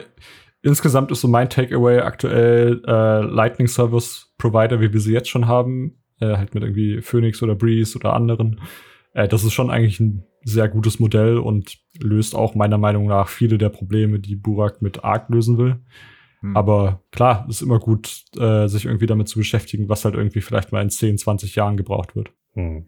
insgesamt ist so mein Takeaway aktuell äh, Lightning Service Provider, wie wir sie jetzt schon haben, äh, halt mit irgendwie Phoenix oder Breeze oder anderen. Äh, das ist schon eigentlich ein sehr gutes Modell und löst auch meiner Meinung nach viele der Probleme, die Burak mit Arc lösen will. Hm. Aber klar, ist immer gut, äh, sich irgendwie damit zu beschäftigen, was halt irgendwie vielleicht mal in 10, 20 Jahren gebraucht wird. Hm.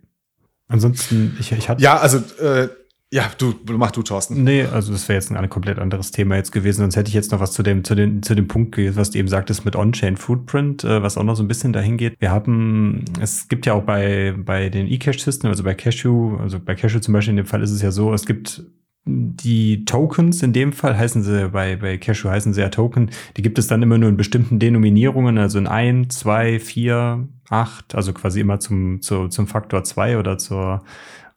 Ansonsten, ich, ich hatte. Ja, also äh, ja, du, mach du, Thorsten. Nee, also das wäre jetzt ein, komplett anderes Thema jetzt gewesen. Sonst hätte ich jetzt noch was zu dem, zu dem, zu dem Punkt, was du eben sagtest mit On-Chain Footprint, äh, was auch noch so ein bisschen dahin geht. Wir haben, es gibt ja auch bei, bei den eCash-Systemen, also bei Cashew, also bei Cashew zum Beispiel in dem Fall ist es ja so, es gibt die Tokens in dem Fall heißen sie, bei, bei Cashew heißen sie ja Token, die gibt es dann immer nur in bestimmten Denominierungen, also in ein, zwei, vier, acht, also quasi immer zum, zu, zum Faktor zwei oder zur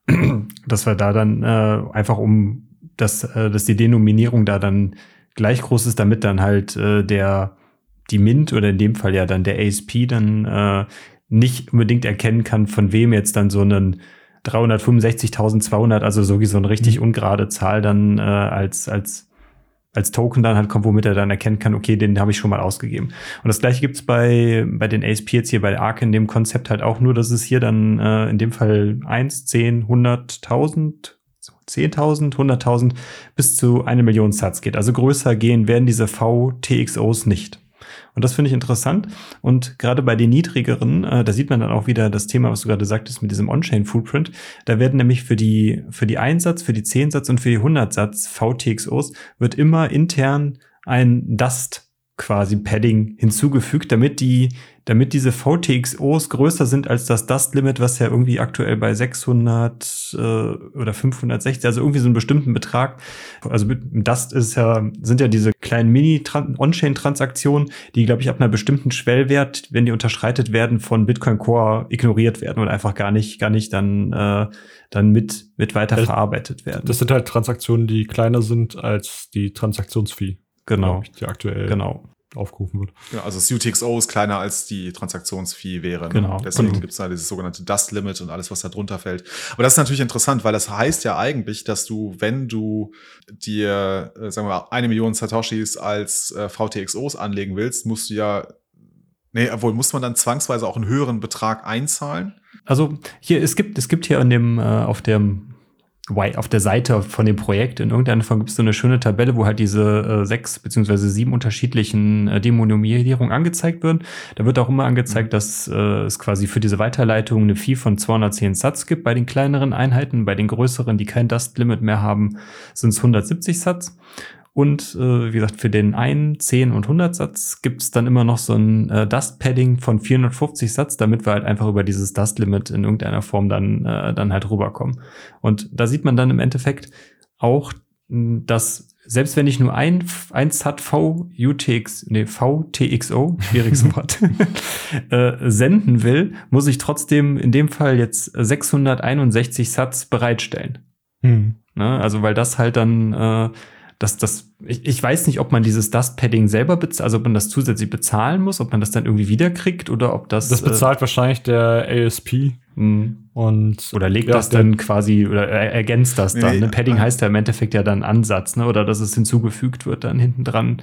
dass wir da dann äh, einfach um, dass, äh, dass die Denominierung da dann gleich groß ist, damit dann halt äh, der die Mint oder in dem Fall ja dann der ASP dann äh, nicht unbedingt erkennen kann, von wem jetzt dann so einen 365.200, also so wie so eine richtig mhm. ungerade Zahl dann äh, als, als als Token dann halt kommt, womit er dann erkennen kann, okay, den habe ich schon mal ausgegeben. Und das gleiche gibt's bei, bei den ASP jetzt hier bei Arc in dem Konzept halt auch nur, dass es hier dann äh, in dem Fall 1, 10, 100.000 10.000, 100.000 bis zu eine Million Satz geht. Also größer gehen werden diese VTXOs nicht. Und das finde ich interessant. Und gerade bei den niedrigeren, äh, da sieht man dann auch wieder das Thema, was du gerade sagtest mit diesem On-Chain-Footprint. Da werden nämlich für die, für die Einsatz, für die 10-Satz und für die 100-Satz VTXOs wird immer intern ein Dust quasi Padding hinzugefügt, damit die, damit diese VTXOs größer sind als das Dust Limit, was ja irgendwie aktuell bei 600 äh, oder 560, also irgendwie so einen bestimmten Betrag. Also mit Dust ist ja, sind ja diese kleinen Mini-On-Chain-Transaktionen, die, glaube ich, ab einer bestimmten Schwellwert, wenn die unterschreitet werden, von Bitcoin Core ignoriert werden und einfach gar nicht, gar nicht dann, äh, dann mit, mit weiter das, verarbeitet werden. Das sind halt Transaktionen, die kleiner sind als die Transaktionsfee. Genau. Ich, die aktuell genau. aufgerufen wird. Ja, also das UTXO ist kleiner als die Transaktionsfee wäre. Ne? Genau. Deswegen gibt es da dieses sogenannte Dust Limit und alles, was da drunter fällt. Aber das ist natürlich interessant, weil das heißt ja eigentlich, dass du, wenn du dir, äh, sagen wir mal, eine Million Satoshis als äh, VTXOs anlegen willst, musst du ja Nee, obwohl muss man dann zwangsweise auch einen höheren Betrag einzahlen? Also hier, es gibt, es gibt hier an dem, äh, auf dem auf der Seite von dem Projekt in irgendeiner Form gibt es so eine schöne Tabelle, wo halt diese äh, sechs beziehungsweise sieben unterschiedlichen äh, Demonomierungen angezeigt werden. Da wird auch immer angezeigt, mhm. dass äh, es quasi für diese Weiterleitung eine Fee von 210 Satz gibt bei den kleineren Einheiten. Bei den größeren, die kein Dust Limit mehr haben, sind es 170 Satz. Und äh, wie gesagt, für den 1, 10 und 100 Satz gibt's dann immer noch so ein äh, Dust-Padding von 450 Satz, damit wir halt einfach über dieses Dust-Limit in irgendeiner Form dann, äh, dann halt rüberkommen. Und da sieht man dann im Endeffekt auch, dass selbst wenn ich nur ein, ein SAT V UTX, nee, VTXO, schwieriges Wort, äh, senden will, muss ich trotzdem in dem Fall jetzt 661 Satz bereitstellen. Hm. Ne? Also weil das halt dann äh, das, das, ich, ich weiß nicht, ob man dieses Dust-Padding selber bezahlt, also ob man das zusätzlich bezahlen muss, ob man das dann irgendwie wiederkriegt oder ob das. Das bezahlt äh, wahrscheinlich der ASP. Mhm. Und oder legt ja, das dann quasi oder ergänzt das dann. Nee, ne? Padding äh, heißt ja im Endeffekt ja dann Ansatz, ne? Oder dass es hinzugefügt wird dann hinten dran.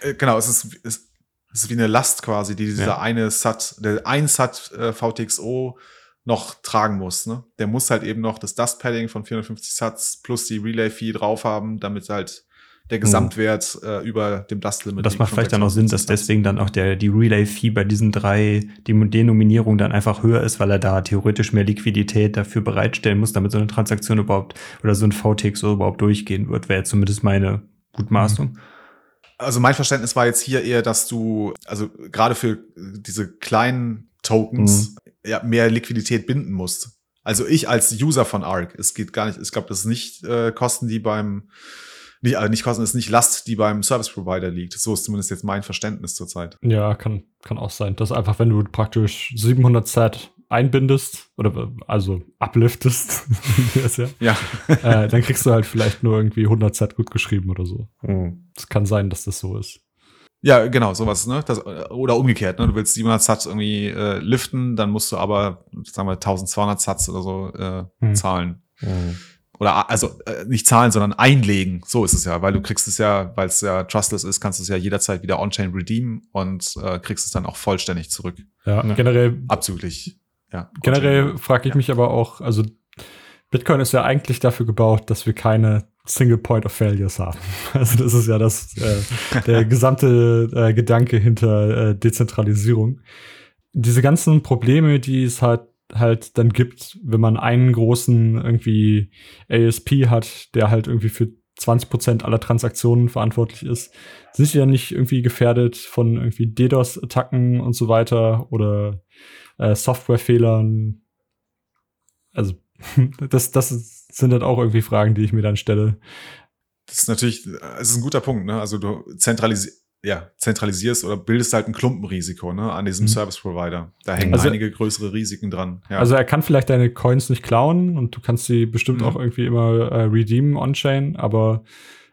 Äh, genau, es ist, es ist wie eine Last quasi, die dieser ja. eine Sat, der ein Sat äh, VTXO noch tragen muss. Ne? Der muss halt eben noch das Dust Padding von 450 Satz plus die Relay Fee drauf haben, damit halt der mhm. Gesamtwert mhm. äh, über dem Dust Limit. Das macht vielleicht dann auch Sinn, dass deswegen dann auch der, die Relay-Fee bei diesen drei die Denominierung dann einfach höher ist, weil er da theoretisch mehr Liquidität dafür bereitstellen muss, damit so eine Transaktion überhaupt oder so ein VTX so überhaupt durchgehen wird, wäre zumindest meine Gutmaßung. Mhm. Also mein Verständnis war jetzt hier eher, dass du, also gerade für diese kleinen Tokens mhm. ja, mehr Liquidität binden musst. Also ich als User von ARC, es geht gar nicht, ich glaube, das ist nicht äh, Kosten, die beim nicht, also nicht Kosten, ist nicht Last, die beim Service Provider liegt. So ist zumindest jetzt mein Verständnis zurzeit. Ja, kann, kann auch sein. dass einfach, wenn du praktisch 700 Set einbindest oder also upliftest, ja, ja. Äh, dann kriegst du halt vielleicht nur irgendwie 100 Set gut geschrieben oder so. Mhm. Es mhm. kann sein, dass das so ist. Ja, genau, sowas, ne? Das, oder umgekehrt, ne? Du willst 700 Satz irgendwie äh, liften, dann musst du aber, sagen wir, 1200 Satz oder so äh, hm. zahlen. Hm. Oder also äh, nicht zahlen, sondern einlegen. So ist es ja, weil du kriegst es ja, weil es ja trustless ist, kannst du es ja jederzeit wieder on-chain redeemen und äh, kriegst es dann auch vollständig zurück. Ja, ne? generell. Abzüglich. Ja. Generell frage ich ja. mich aber auch, also Bitcoin ist ja eigentlich dafür gebaut, dass wir keine Single Point of Failures haben. Also das ist ja das äh, der gesamte äh, Gedanke hinter äh, Dezentralisierung. Diese ganzen Probleme, die es halt halt dann gibt, wenn man einen großen irgendwie ASP hat, der halt irgendwie für 20 Prozent aller Transaktionen verantwortlich ist, sind ja nicht irgendwie gefährdet von irgendwie DDoS-Attacken und so weiter oder äh, Softwarefehlern. Also das, das sind dann auch irgendwie Fragen, die ich mir dann stelle. Das ist natürlich, es ist ein guter Punkt, ne? Also du zentralisierst, ja, zentralisierst oder bildest halt ein Klumpenrisiko ne, an diesem mhm. Service Provider. Da hängen also, einige größere Risiken dran. Ja. Also er kann vielleicht deine Coins nicht klauen und du kannst sie bestimmt mhm. auch irgendwie immer äh, redeemen on-chain, aber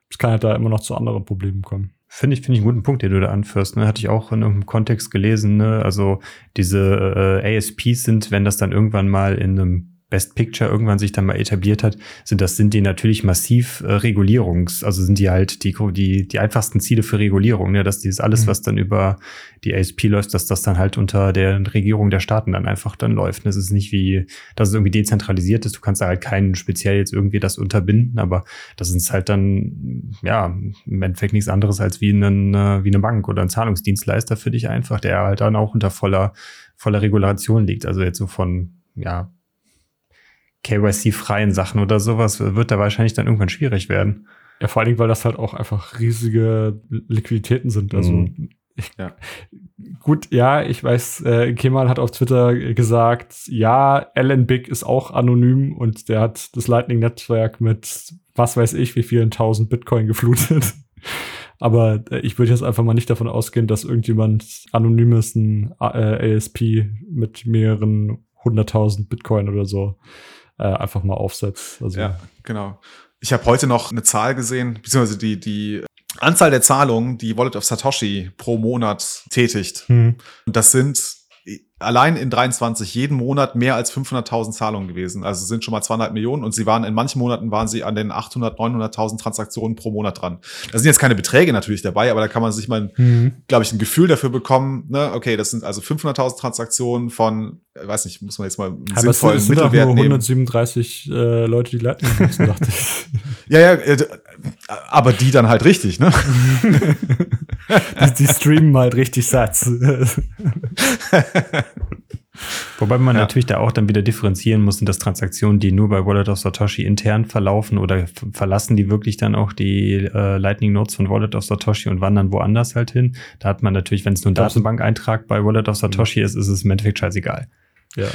es kann halt da immer noch zu anderen Problemen kommen. Finde ich, finde ich einen guten Punkt, den du da anführst. Ne? Hatte ich auch in irgendeinem Kontext gelesen. Ne? Also diese äh, ASPs sind, wenn das dann irgendwann mal in einem Best Picture irgendwann sich dann mal etabliert hat, sind das sind die natürlich massiv äh, Regulierungs, also sind die halt die die die einfachsten Ziele für Regulierung, ne, dass dieses alles, mhm. was dann über die ASP läuft, dass das dann halt unter der Regierung der Staaten dann einfach dann läuft. Das ist nicht wie, dass es irgendwie dezentralisiert ist. Du kannst da halt keinen speziell jetzt irgendwie das unterbinden, aber das ist halt dann ja im Endeffekt nichts anderes als wie einen, äh, wie eine Bank oder ein Zahlungsdienstleister für dich einfach, der halt dann auch unter voller voller Regulation liegt. Also jetzt so von ja KYC-freien Sachen oder sowas wird da wahrscheinlich dann irgendwann schwierig werden. Ja, vor allen Dingen, weil das halt auch einfach riesige Liquiditäten sind. Also mhm. ich, ja. gut, ja, ich weiß, äh, Kemal hat auf Twitter gesagt, ja, Alan Big ist auch anonym und der hat das Lightning-Netzwerk mit was weiß ich, wie vielen tausend Bitcoin geflutet. Aber äh, ich würde jetzt einfach mal nicht davon ausgehen, dass irgendjemand anonymes ein äh, ASP mit mehreren hunderttausend Bitcoin oder so äh, einfach mal aufsetzt. Also, ja, genau. Ich habe heute noch eine Zahl gesehen, beziehungsweise die, die Anzahl der Zahlungen, die Wallet of Satoshi pro Monat tätigt. Hm. Und das sind allein in 23 jeden Monat mehr als 500.000 Zahlungen gewesen. Also sind schon mal 200 Millionen und sie waren in manchen Monaten waren sie an den 800, 900.000 Transaktionen pro Monat dran. Da sind jetzt keine Beträge natürlich dabei, aber da kann man sich mal, mhm. glaube ich, ein Gefühl dafür bekommen. Ne? Okay, das sind also 500.000 Transaktionen von, äh, weiß nicht, muss man jetzt mal einen aber sinnvollen es sind, Mittelwert nur 137 äh, Leute, die Lightning nutzen, dachte ich. Ja, ja, äh, aber die dann halt richtig, ne? die, die streamen halt richtig Satz. Wobei man ja. natürlich da auch dann wieder differenzieren muss, sind das Transaktionen, die nur bei Wallet of Satoshi intern verlaufen oder verlassen die wirklich dann auch die äh, Lightning Notes von Wallet of Satoshi und wandern woanders halt hin. Da hat man natürlich, wenn es nur ein Datenbankeintrag bei Wallet of Satoshi ist, ist es im Endeffekt scheißegal. Ja.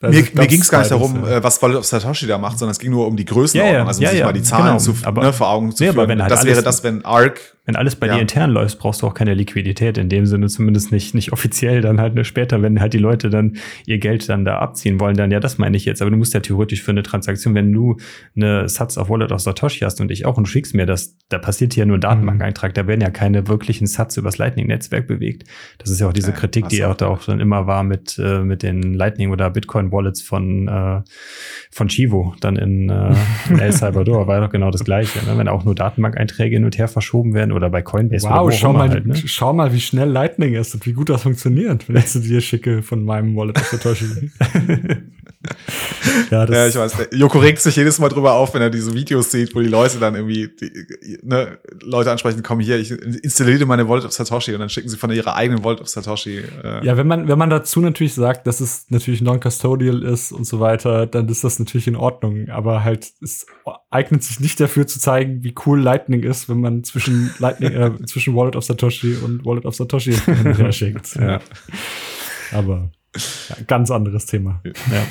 Also mir mir ging es gar nicht darum, ja. Äh, was Wallet of Satoshi da macht, sondern es ging nur um die Größenordnung. Ja, ja. Also ja, sich ja. mal die Zahlen genau. zu, aber, ne, vor Augen zu nee, führen. Halt das wäre das, wenn ARC wenn alles bei ja. dir intern läuft, brauchst du auch keine Liquidität in dem Sinne, zumindest nicht, nicht offiziell, dann halt nur später, wenn halt die Leute dann ihr Geld dann da abziehen wollen, dann ja, das meine ich jetzt. Aber du musst ja theoretisch für eine Transaktion, wenn du eine Satz auf Wallet auf Satoshi hast und ich auch und schickst mir das, da passiert hier nur ein Datenbankeintrag, da werden ja keine wirklichen Satz übers Lightning-Netzwerk bewegt. Das ist ja auch diese Kritik, die auch da auch dann immer war mit, äh, mit den Lightning- oder Bitcoin-Wallets von, äh, von Chivo, dann in, äh, in El Salvador, war doch genau das Gleiche. Ne? Wenn auch nur Datenbankeinträge hin und her verschoben werden oder bei Coinbase. Wow, schau mal, halt, ne? schau mal, wie schnell Lightning ist und wie gut das funktioniert, wenn ich zu dir schicke von meinem Wallet auf Satoshi. ja, ja, ich weiß. Joko regt sich jedes Mal drüber auf, wenn er diese Videos sieht, wo die Leute dann irgendwie, die, ne, Leute ansprechen, komm hier, ich installiere meine Wallet of Satoshi und dann schicken sie von ihrer eigenen Wallet of Satoshi. Äh. Ja, wenn man, wenn man dazu natürlich sagt, dass es natürlich non-custodial ist und so weiter, dann ist das natürlich in Ordnung. Aber halt, es eignet sich nicht dafür zu zeigen, wie cool Lightning ist, wenn man zwischen Lightning, äh, zwischen Wallet of Satoshi und Wallet of Satoshi schickt. ja. Aber ja, ganz anderes Thema. Ja.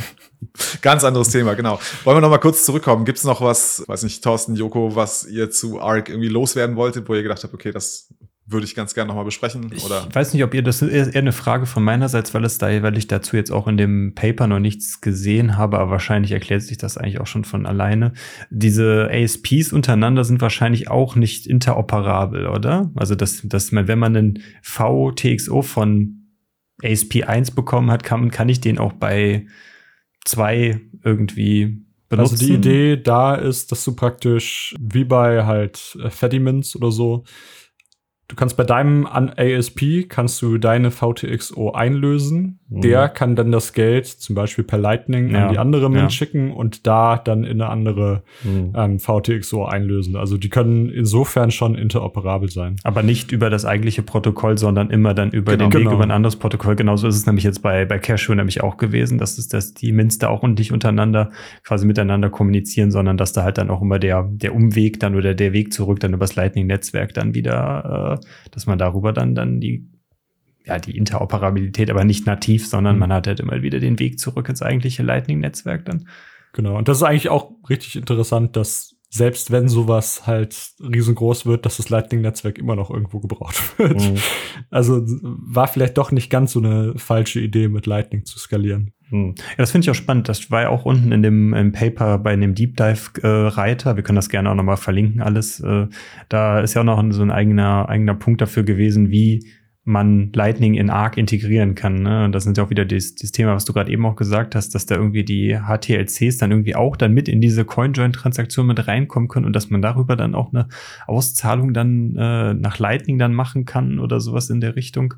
Ganz anderes Thema, genau. Wollen wir noch mal kurz zurückkommen? Gibt es noch was, weiß nicht, Thorsten, Joko, was ihr zu ARC irgendwie loswerden wolltet, wo ihr gedacht habt, okay, das würde ich ganz gerne noch mal besprechen? Oder? Ich weiß nicht, ob ihr das ist eher eine Frage von meinerseits, weil es da, weil ich dazu jetzt auch in dem Paper noch nichts gesehen habe, aber wahrscheinlich erklärt sich das eigentlich auch schon von alleine. Diese ASPs untereinander sind wahrscheinlich auch nicht interoperabel, oder? Also, dass, dass man, wenn man einen VTXO von ASP1 bekommen hat, kann, kann ich den auch bei zwei irgendwie benutzen. Also die Idee da ist, dass du praktisch wie bei halt äh, Fediments oder so Du kannst bei deinem ASP kannst du deine VTXO einlösen. Mhm. Der kann dann das Geld zum Beispiel per Lightning ja. an die andere Mint ja. schicken und da dann in eine andere mhm. ähm, VTXO einlösen. Also die können insofern schon interoperabel sein. Aber nicht über das eigentliche Protokoll, sondern immer dann über genau. den Weg genau. über ein anderes Protokoll. Genauso ist es nämlich jetzt bei, bei Cashew nämlich auch gewesen, dass es, dass die Mints da auch und nicht untereinander quasi miteinander kommunizieren, sondern dass da halt dann auch immer der, der Umweg dann oder der Weg zurück dann übers Lightning-Netzwerk dann wieder äh, dass man darüber dann, dann die, ja, die Interoperabilität, aber nicht nativ, sondern mhm. man hat halt immer wieder den Weg zurück ins eigentliche Lightning-Netzwerk dann. Genau. Und das ist eigentlich auch richtig interessant, dass selbst wenn sowas halt riesengroß wird, dass das Lightning-Netzwerk immer noch irgendwo gebraucht wird. Mhm. Also war vielleicht doch nicht ganz so eine falsche Idee, mit Lightning zu skalieren. Hm. Ja, das finde ich auch spannend. Das war ja auch unten in dem im Paper bei dem Deep Dive äh, Reiter. Wir können das gerne auch nochmal verlinken, alles. Äh, da ist ja auch noch so ein eigener, eigener Punkt dafür gewesen, wie man Lightning in Arc integrieren kann. Ne? Und das ist ja auch wieder das, das Thema, was du gerade eben auch gesagt hast, dass da irgendwie die HTLCs dann irgendwie auch dann mit in diese CoinJoin-Transaktion mit reinkommen können und dass man darüber dann auch eine Auszahlung dann äh, nach Lightning dann machen kann oder sowas in der Richtung.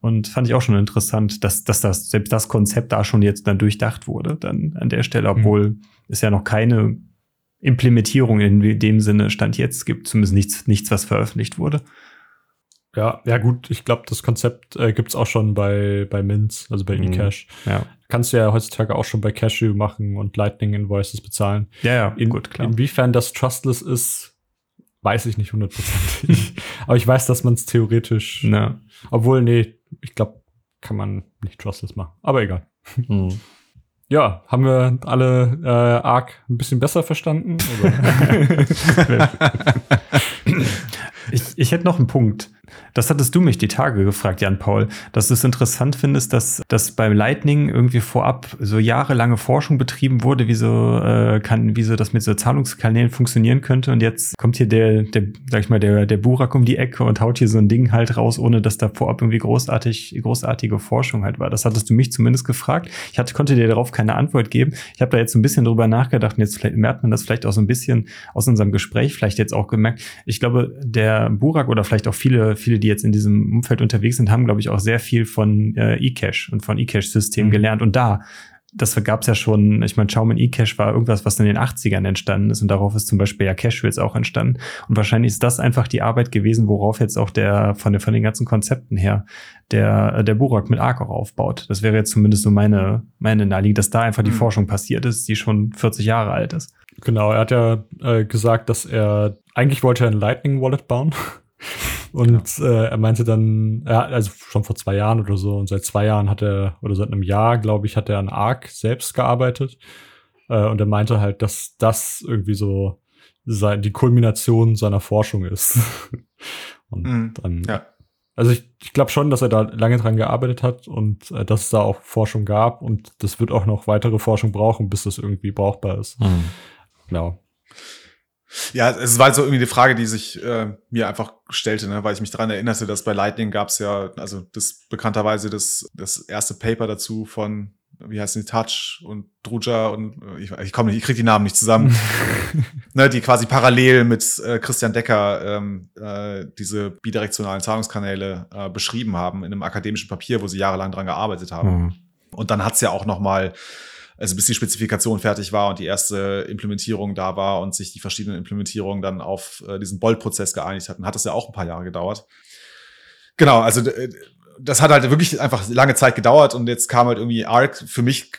Und fand ich auch schon interessant, dass, dass das, selbst das Konzept da schon jetzt dann durchdacht wurde, dann an der Stelle, mhm. obwohl mhm. es ja noch keine Implementierung in dem Sinne Stand jetzt gibt, zumindest nichts, nichts, was veröffentlicht wurde. Ja, ja gut, ich glaube, das Konzept äh, gibt es auch schon bei, bei Mints, also bei mhm. eCash. Ja. Kannst du ja heutzutage auch schon bei Cashew machen und Lightning Invoices bezahlen. Ja, ja, In, gut, klar. Inwiefern das trustless ist, weiß ich nicht hundertprozentig. Aber ich weiß, dass man es theoretisch, ja. obwohl, nee, ich glaube, kann man nicht trustless machen. Aber egal. Mhm. Ja, haben wir alle äh, arg ein bisschen besser verstanden? ich, ich hätte noch einen Punkt. Das hattest du mich die Tage gefragt, Jan Paul, dass du es interessant findest, dass, dass beim Lightning irgendwie vorab so jahrelange Forschung betrieben wurde, wie so, äh, kann, wie so das mit so Zahlungskanälen funktionieren könnte. Und jetzt kommt hier der, der, sag ich mal, der, der Burak um die Ecke und haut hier so ein Ding halt raus, ohne dass da vorab irgendwie großartig, großartige Forschung halt war. Das hattest du mich zumindest gefragt. Ich hatte, konnte dir darauf keine Antwort geben. Ich habe da jetzt ein bisschen drüber nachgedacht und jetzt merkt man das vielleicht auch so ein bisschen aus unserem Gespräch vielleicht jetzt auch gemerkt. Ich glaube, der Burak oder vielleicht auch viele, viele, die jetzt in diesem Umfeld unterwegs sind, haben, glaube ich, auch sehr viel von äh, eCash und von eCash-Systemen mhm. gelernt. Und da, das gab es ja schon, ich meine, Schaumann eCash war irgendwas, was in den 80ern entstanden ist und darauf ist zum Beispiel ja Cash jetzt auch entstanden. Und wahrscheinlich ist das einfach die Arbeit gewesen, worauf jetzt auch der von, den, von den ganzen Konzepten her der, der Burak mit Arc auch aufbaut. Das wäre jetzt zumindest so meine, meine Naheliegend, dass da einfach die mhm. Forschung passiert ist, die schon 40 Jahre alt ist. Genau, er hat ja äh, gesagt, dass er eigentlich wollte er ein Lightning Wallet bauen. Und genau. äh, er meinte dann, ja, also schon vor zwei Jahren oder so, und seit zwei Jahren hat er, oder seit einem Jahr, glaube ich, hat er an Arc selbst gearbeitet. Äh, und er meinte halt, dass das irgendwie so sein, die Kulmination seiner Forschung ist. und mhm, dann, ja. Also ich, ich glaube schon, dass er da lange dran gearbeitet hat und äh, dass es da auch Forschung gab und das wird auch noch weitere Forschung brauchen, bis das irgendwie brauchbar ist. Mhm. Ja. Ja, es war halt so irgendwie die Frage, die sich äh, mir einfach stellte, ne, weil ich mich daran erinnerte, dass bei Lightning gab es ja, also das bekannterweise das, das erste Paper dazu von, wie heißt die, Touch und Druja und äh, ich, ich komme nicht, ich krieg die Namen nicht zusammen, ne, die quasi parallel mit äh, Christian Decker ähm, äh, diese bidirektionalen Zahlungskanäle äh, beschrieben haben in einem akademischen Papier, wo sie jahrelang dran gearbeitet haben. Mhm. Und dann hat's ja auch noch mal also bis die Spezifikation fertig war und die erste Implementierung da war und sich die verschiedenen Implementierungen dann auf äh, diesen Bolt-Prozess geeinigt hatten, hat das ja auch ein paar Jahre gedauert. Genau, also das hat halt wirklich einfach lange Zeit gedauert und jetzt kam halt irgendwie Arc für mich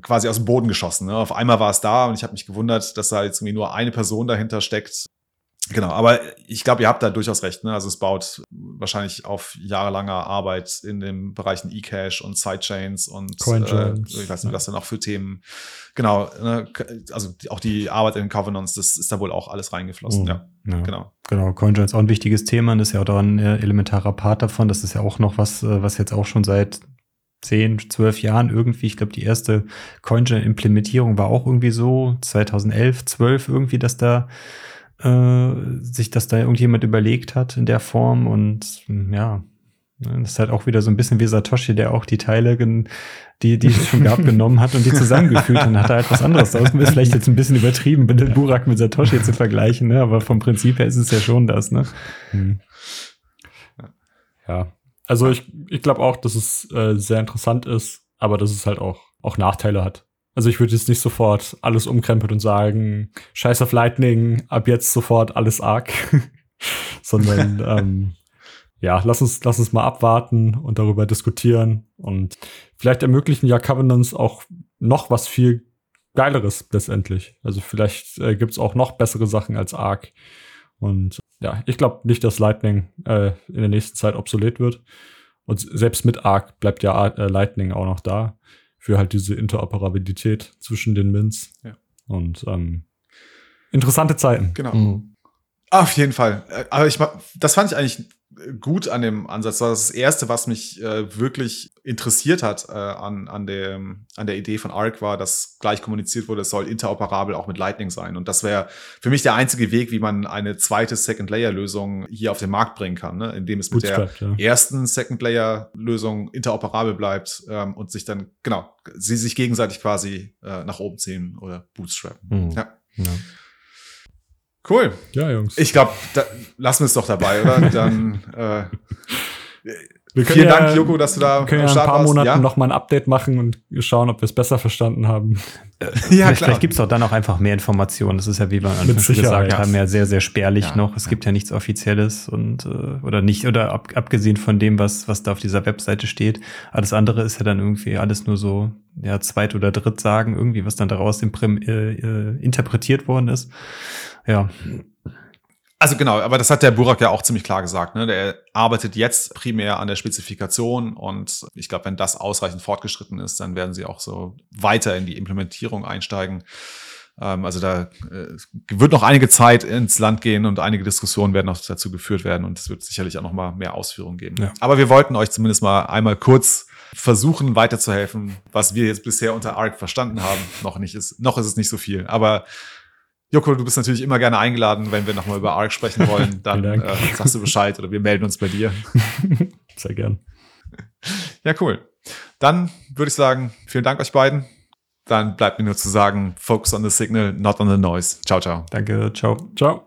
quasi aus dem Boden geschossen. Ne? Auf einmal war es da und ich habe mich gewundert, dass da jetzt irgendwie nur eine Person dahinter steckt, Genau, aber ich glaube, ihr habt da durchaus recht. Ne? Also es baut wahrscheinlich auf jahrelanger Arbeit in den Bereichen eCash und Sidechains und äh, ich weiß nicht, was dann auch für Themen. Genau, ne? also auch die Arbeit in Covenants, das ist da wohl auch alles reingeflossen. Mhm. Ja, ja, genau. Genau, CoinJoin ist auch ein wichtiges Thema und das ist ja auch da ein äh, elementarer Part davon. Das ist ja auch noch was, äh, was jetzt auch schon seit zehn, zwölf Jahren irgendwie, ich glaube, die erste CoinJoin-Implementierung war auch irgendwie so 2011, 12 irgendwie, dass da äh, sich das da irgendjemand überlegt hat in der Form und ja, ne, das ist halt auch wieder so ein bisschen wie Satoshi, der auch die Teile, die, die es schon gab, genommen hat und die zusammengefügt und hat da halt was anderes aus. Ist vielleicht jetzt ein bisschen übertrieben, Burak mit Satoshi zu vergleichen, ne? aber vom Prinzip her ist es ja schon das, ne? Hm. Ja, also ich, ich glaube auch, dass es äh, sehr interessant ist, aber dass es halt auch, auch Nachteile hat. Also ich würde jetzt nicht sofort alles umkrempeln und sagen, scheiß auf Lightning, ab jetzt sofort alles arg. Sondern ähm, ja, lass uns, lass uns mal abwarten und darüber diskutieren. Und vielleicht ermöglichen ja Covenants auch noch was viel Geileres letztendlich. Also vielleicht äh, gibt es auch noch bessere Sachen als Arc. Und ja, ich glaube nicht, dass Lightning äh, in der nächsten Zeit obsolet wird. Und selbst mit Arc bleibt ja äh, Lightning auch noch da für halt diese Interoperabilität zwischen den Mints. Ja. Und ähm, interessante Zeiten. Genau. Mhm. Auf jeden Fall. Äh, aber ich das fand ich eigentlich gut an dem Ansatz. Das war das Erste, was mich äh, wirklich interessiert hat äh, an, an, dem, an der Idee von Arc, war, dass gleich kommuniziert wurde, es soll interoperabel auch mit Lightning sein. Und das wäre für mich der einzige Weg, wie man eine zweite Second-Layer-Lösung hier auf den Markt bringen kann, ne? indem es mit Bootstrap, der ja. ersten Second-Layer-Lösung interoperabel bleibt ähm, und sich dann, genau, sie sich gegenseitig quasi äh, nach oben ziehen oder bootstrappen. Mhm. Ja. ja. Cool. Ja, Jungs. Ich glaube, lassen wir es doch dabei, oder? Dann äh, Vielen ja, Dank, Joko, dass du da können am Start ja ein paar Monaten ja? noch mal ein Update machen und schauen, ob wir es besser verstanden haben. ja, vielleicht, vielleicht gibt es auch dann auch einfach mehr Informationen. Das ist ja, wie wir an gesagt haben, ja sehr, sehr spärlich ja, noch. Es gibt ja nichts Offizielles und äh, oder nicht, oder ab, abgesehen von dem, was, was da auf dieser Webseite steht. Alles andere ist ja dann irgendwie alles nur so, ja, Zweit- oder Drittsagen, irgendwie, was dann daraus imprim, äh, äh, interpretiert worden ist. Ja. Also genau, aber das hat der Burak ja auch ziemlich klar gesagt. Ne? Der arbeitet jetzt primär an der Spezifikation und ich glaube, wenn das ausreichend fortgeschritten ist, dann werden sie auch so weiter in die Implementierung einsteigen. Ähm, also da äh, wird noch einige Zeit ins Land gehen und einige Diskussionen werden noch dazu geführt werden und es wird sicherlich auch noch mal mehr Ausführungen geben. Ja. Aber wir wollten euch zumindest mal einmal kurz versuchen weiterzuhelfen, was wir jetzt bisher unter ARC verstanden haben. Noch nicht ist, noch ist es nicht so viel, aber Joko, du bist natürlich immer gerne eingeladen, wenn wir nochmal über ARC sprechen wollen. Dann äh, sagst du Bescheid oder wir melden uns bei dir. Sehr gern. Ja, cool. Dann würde ich sagen, vielen Dank euch beiden. Dann bleibt mir nur zu sagen, focus on the signal, not on the noise. Ciao, ciao. Danke, ciao. Ciao.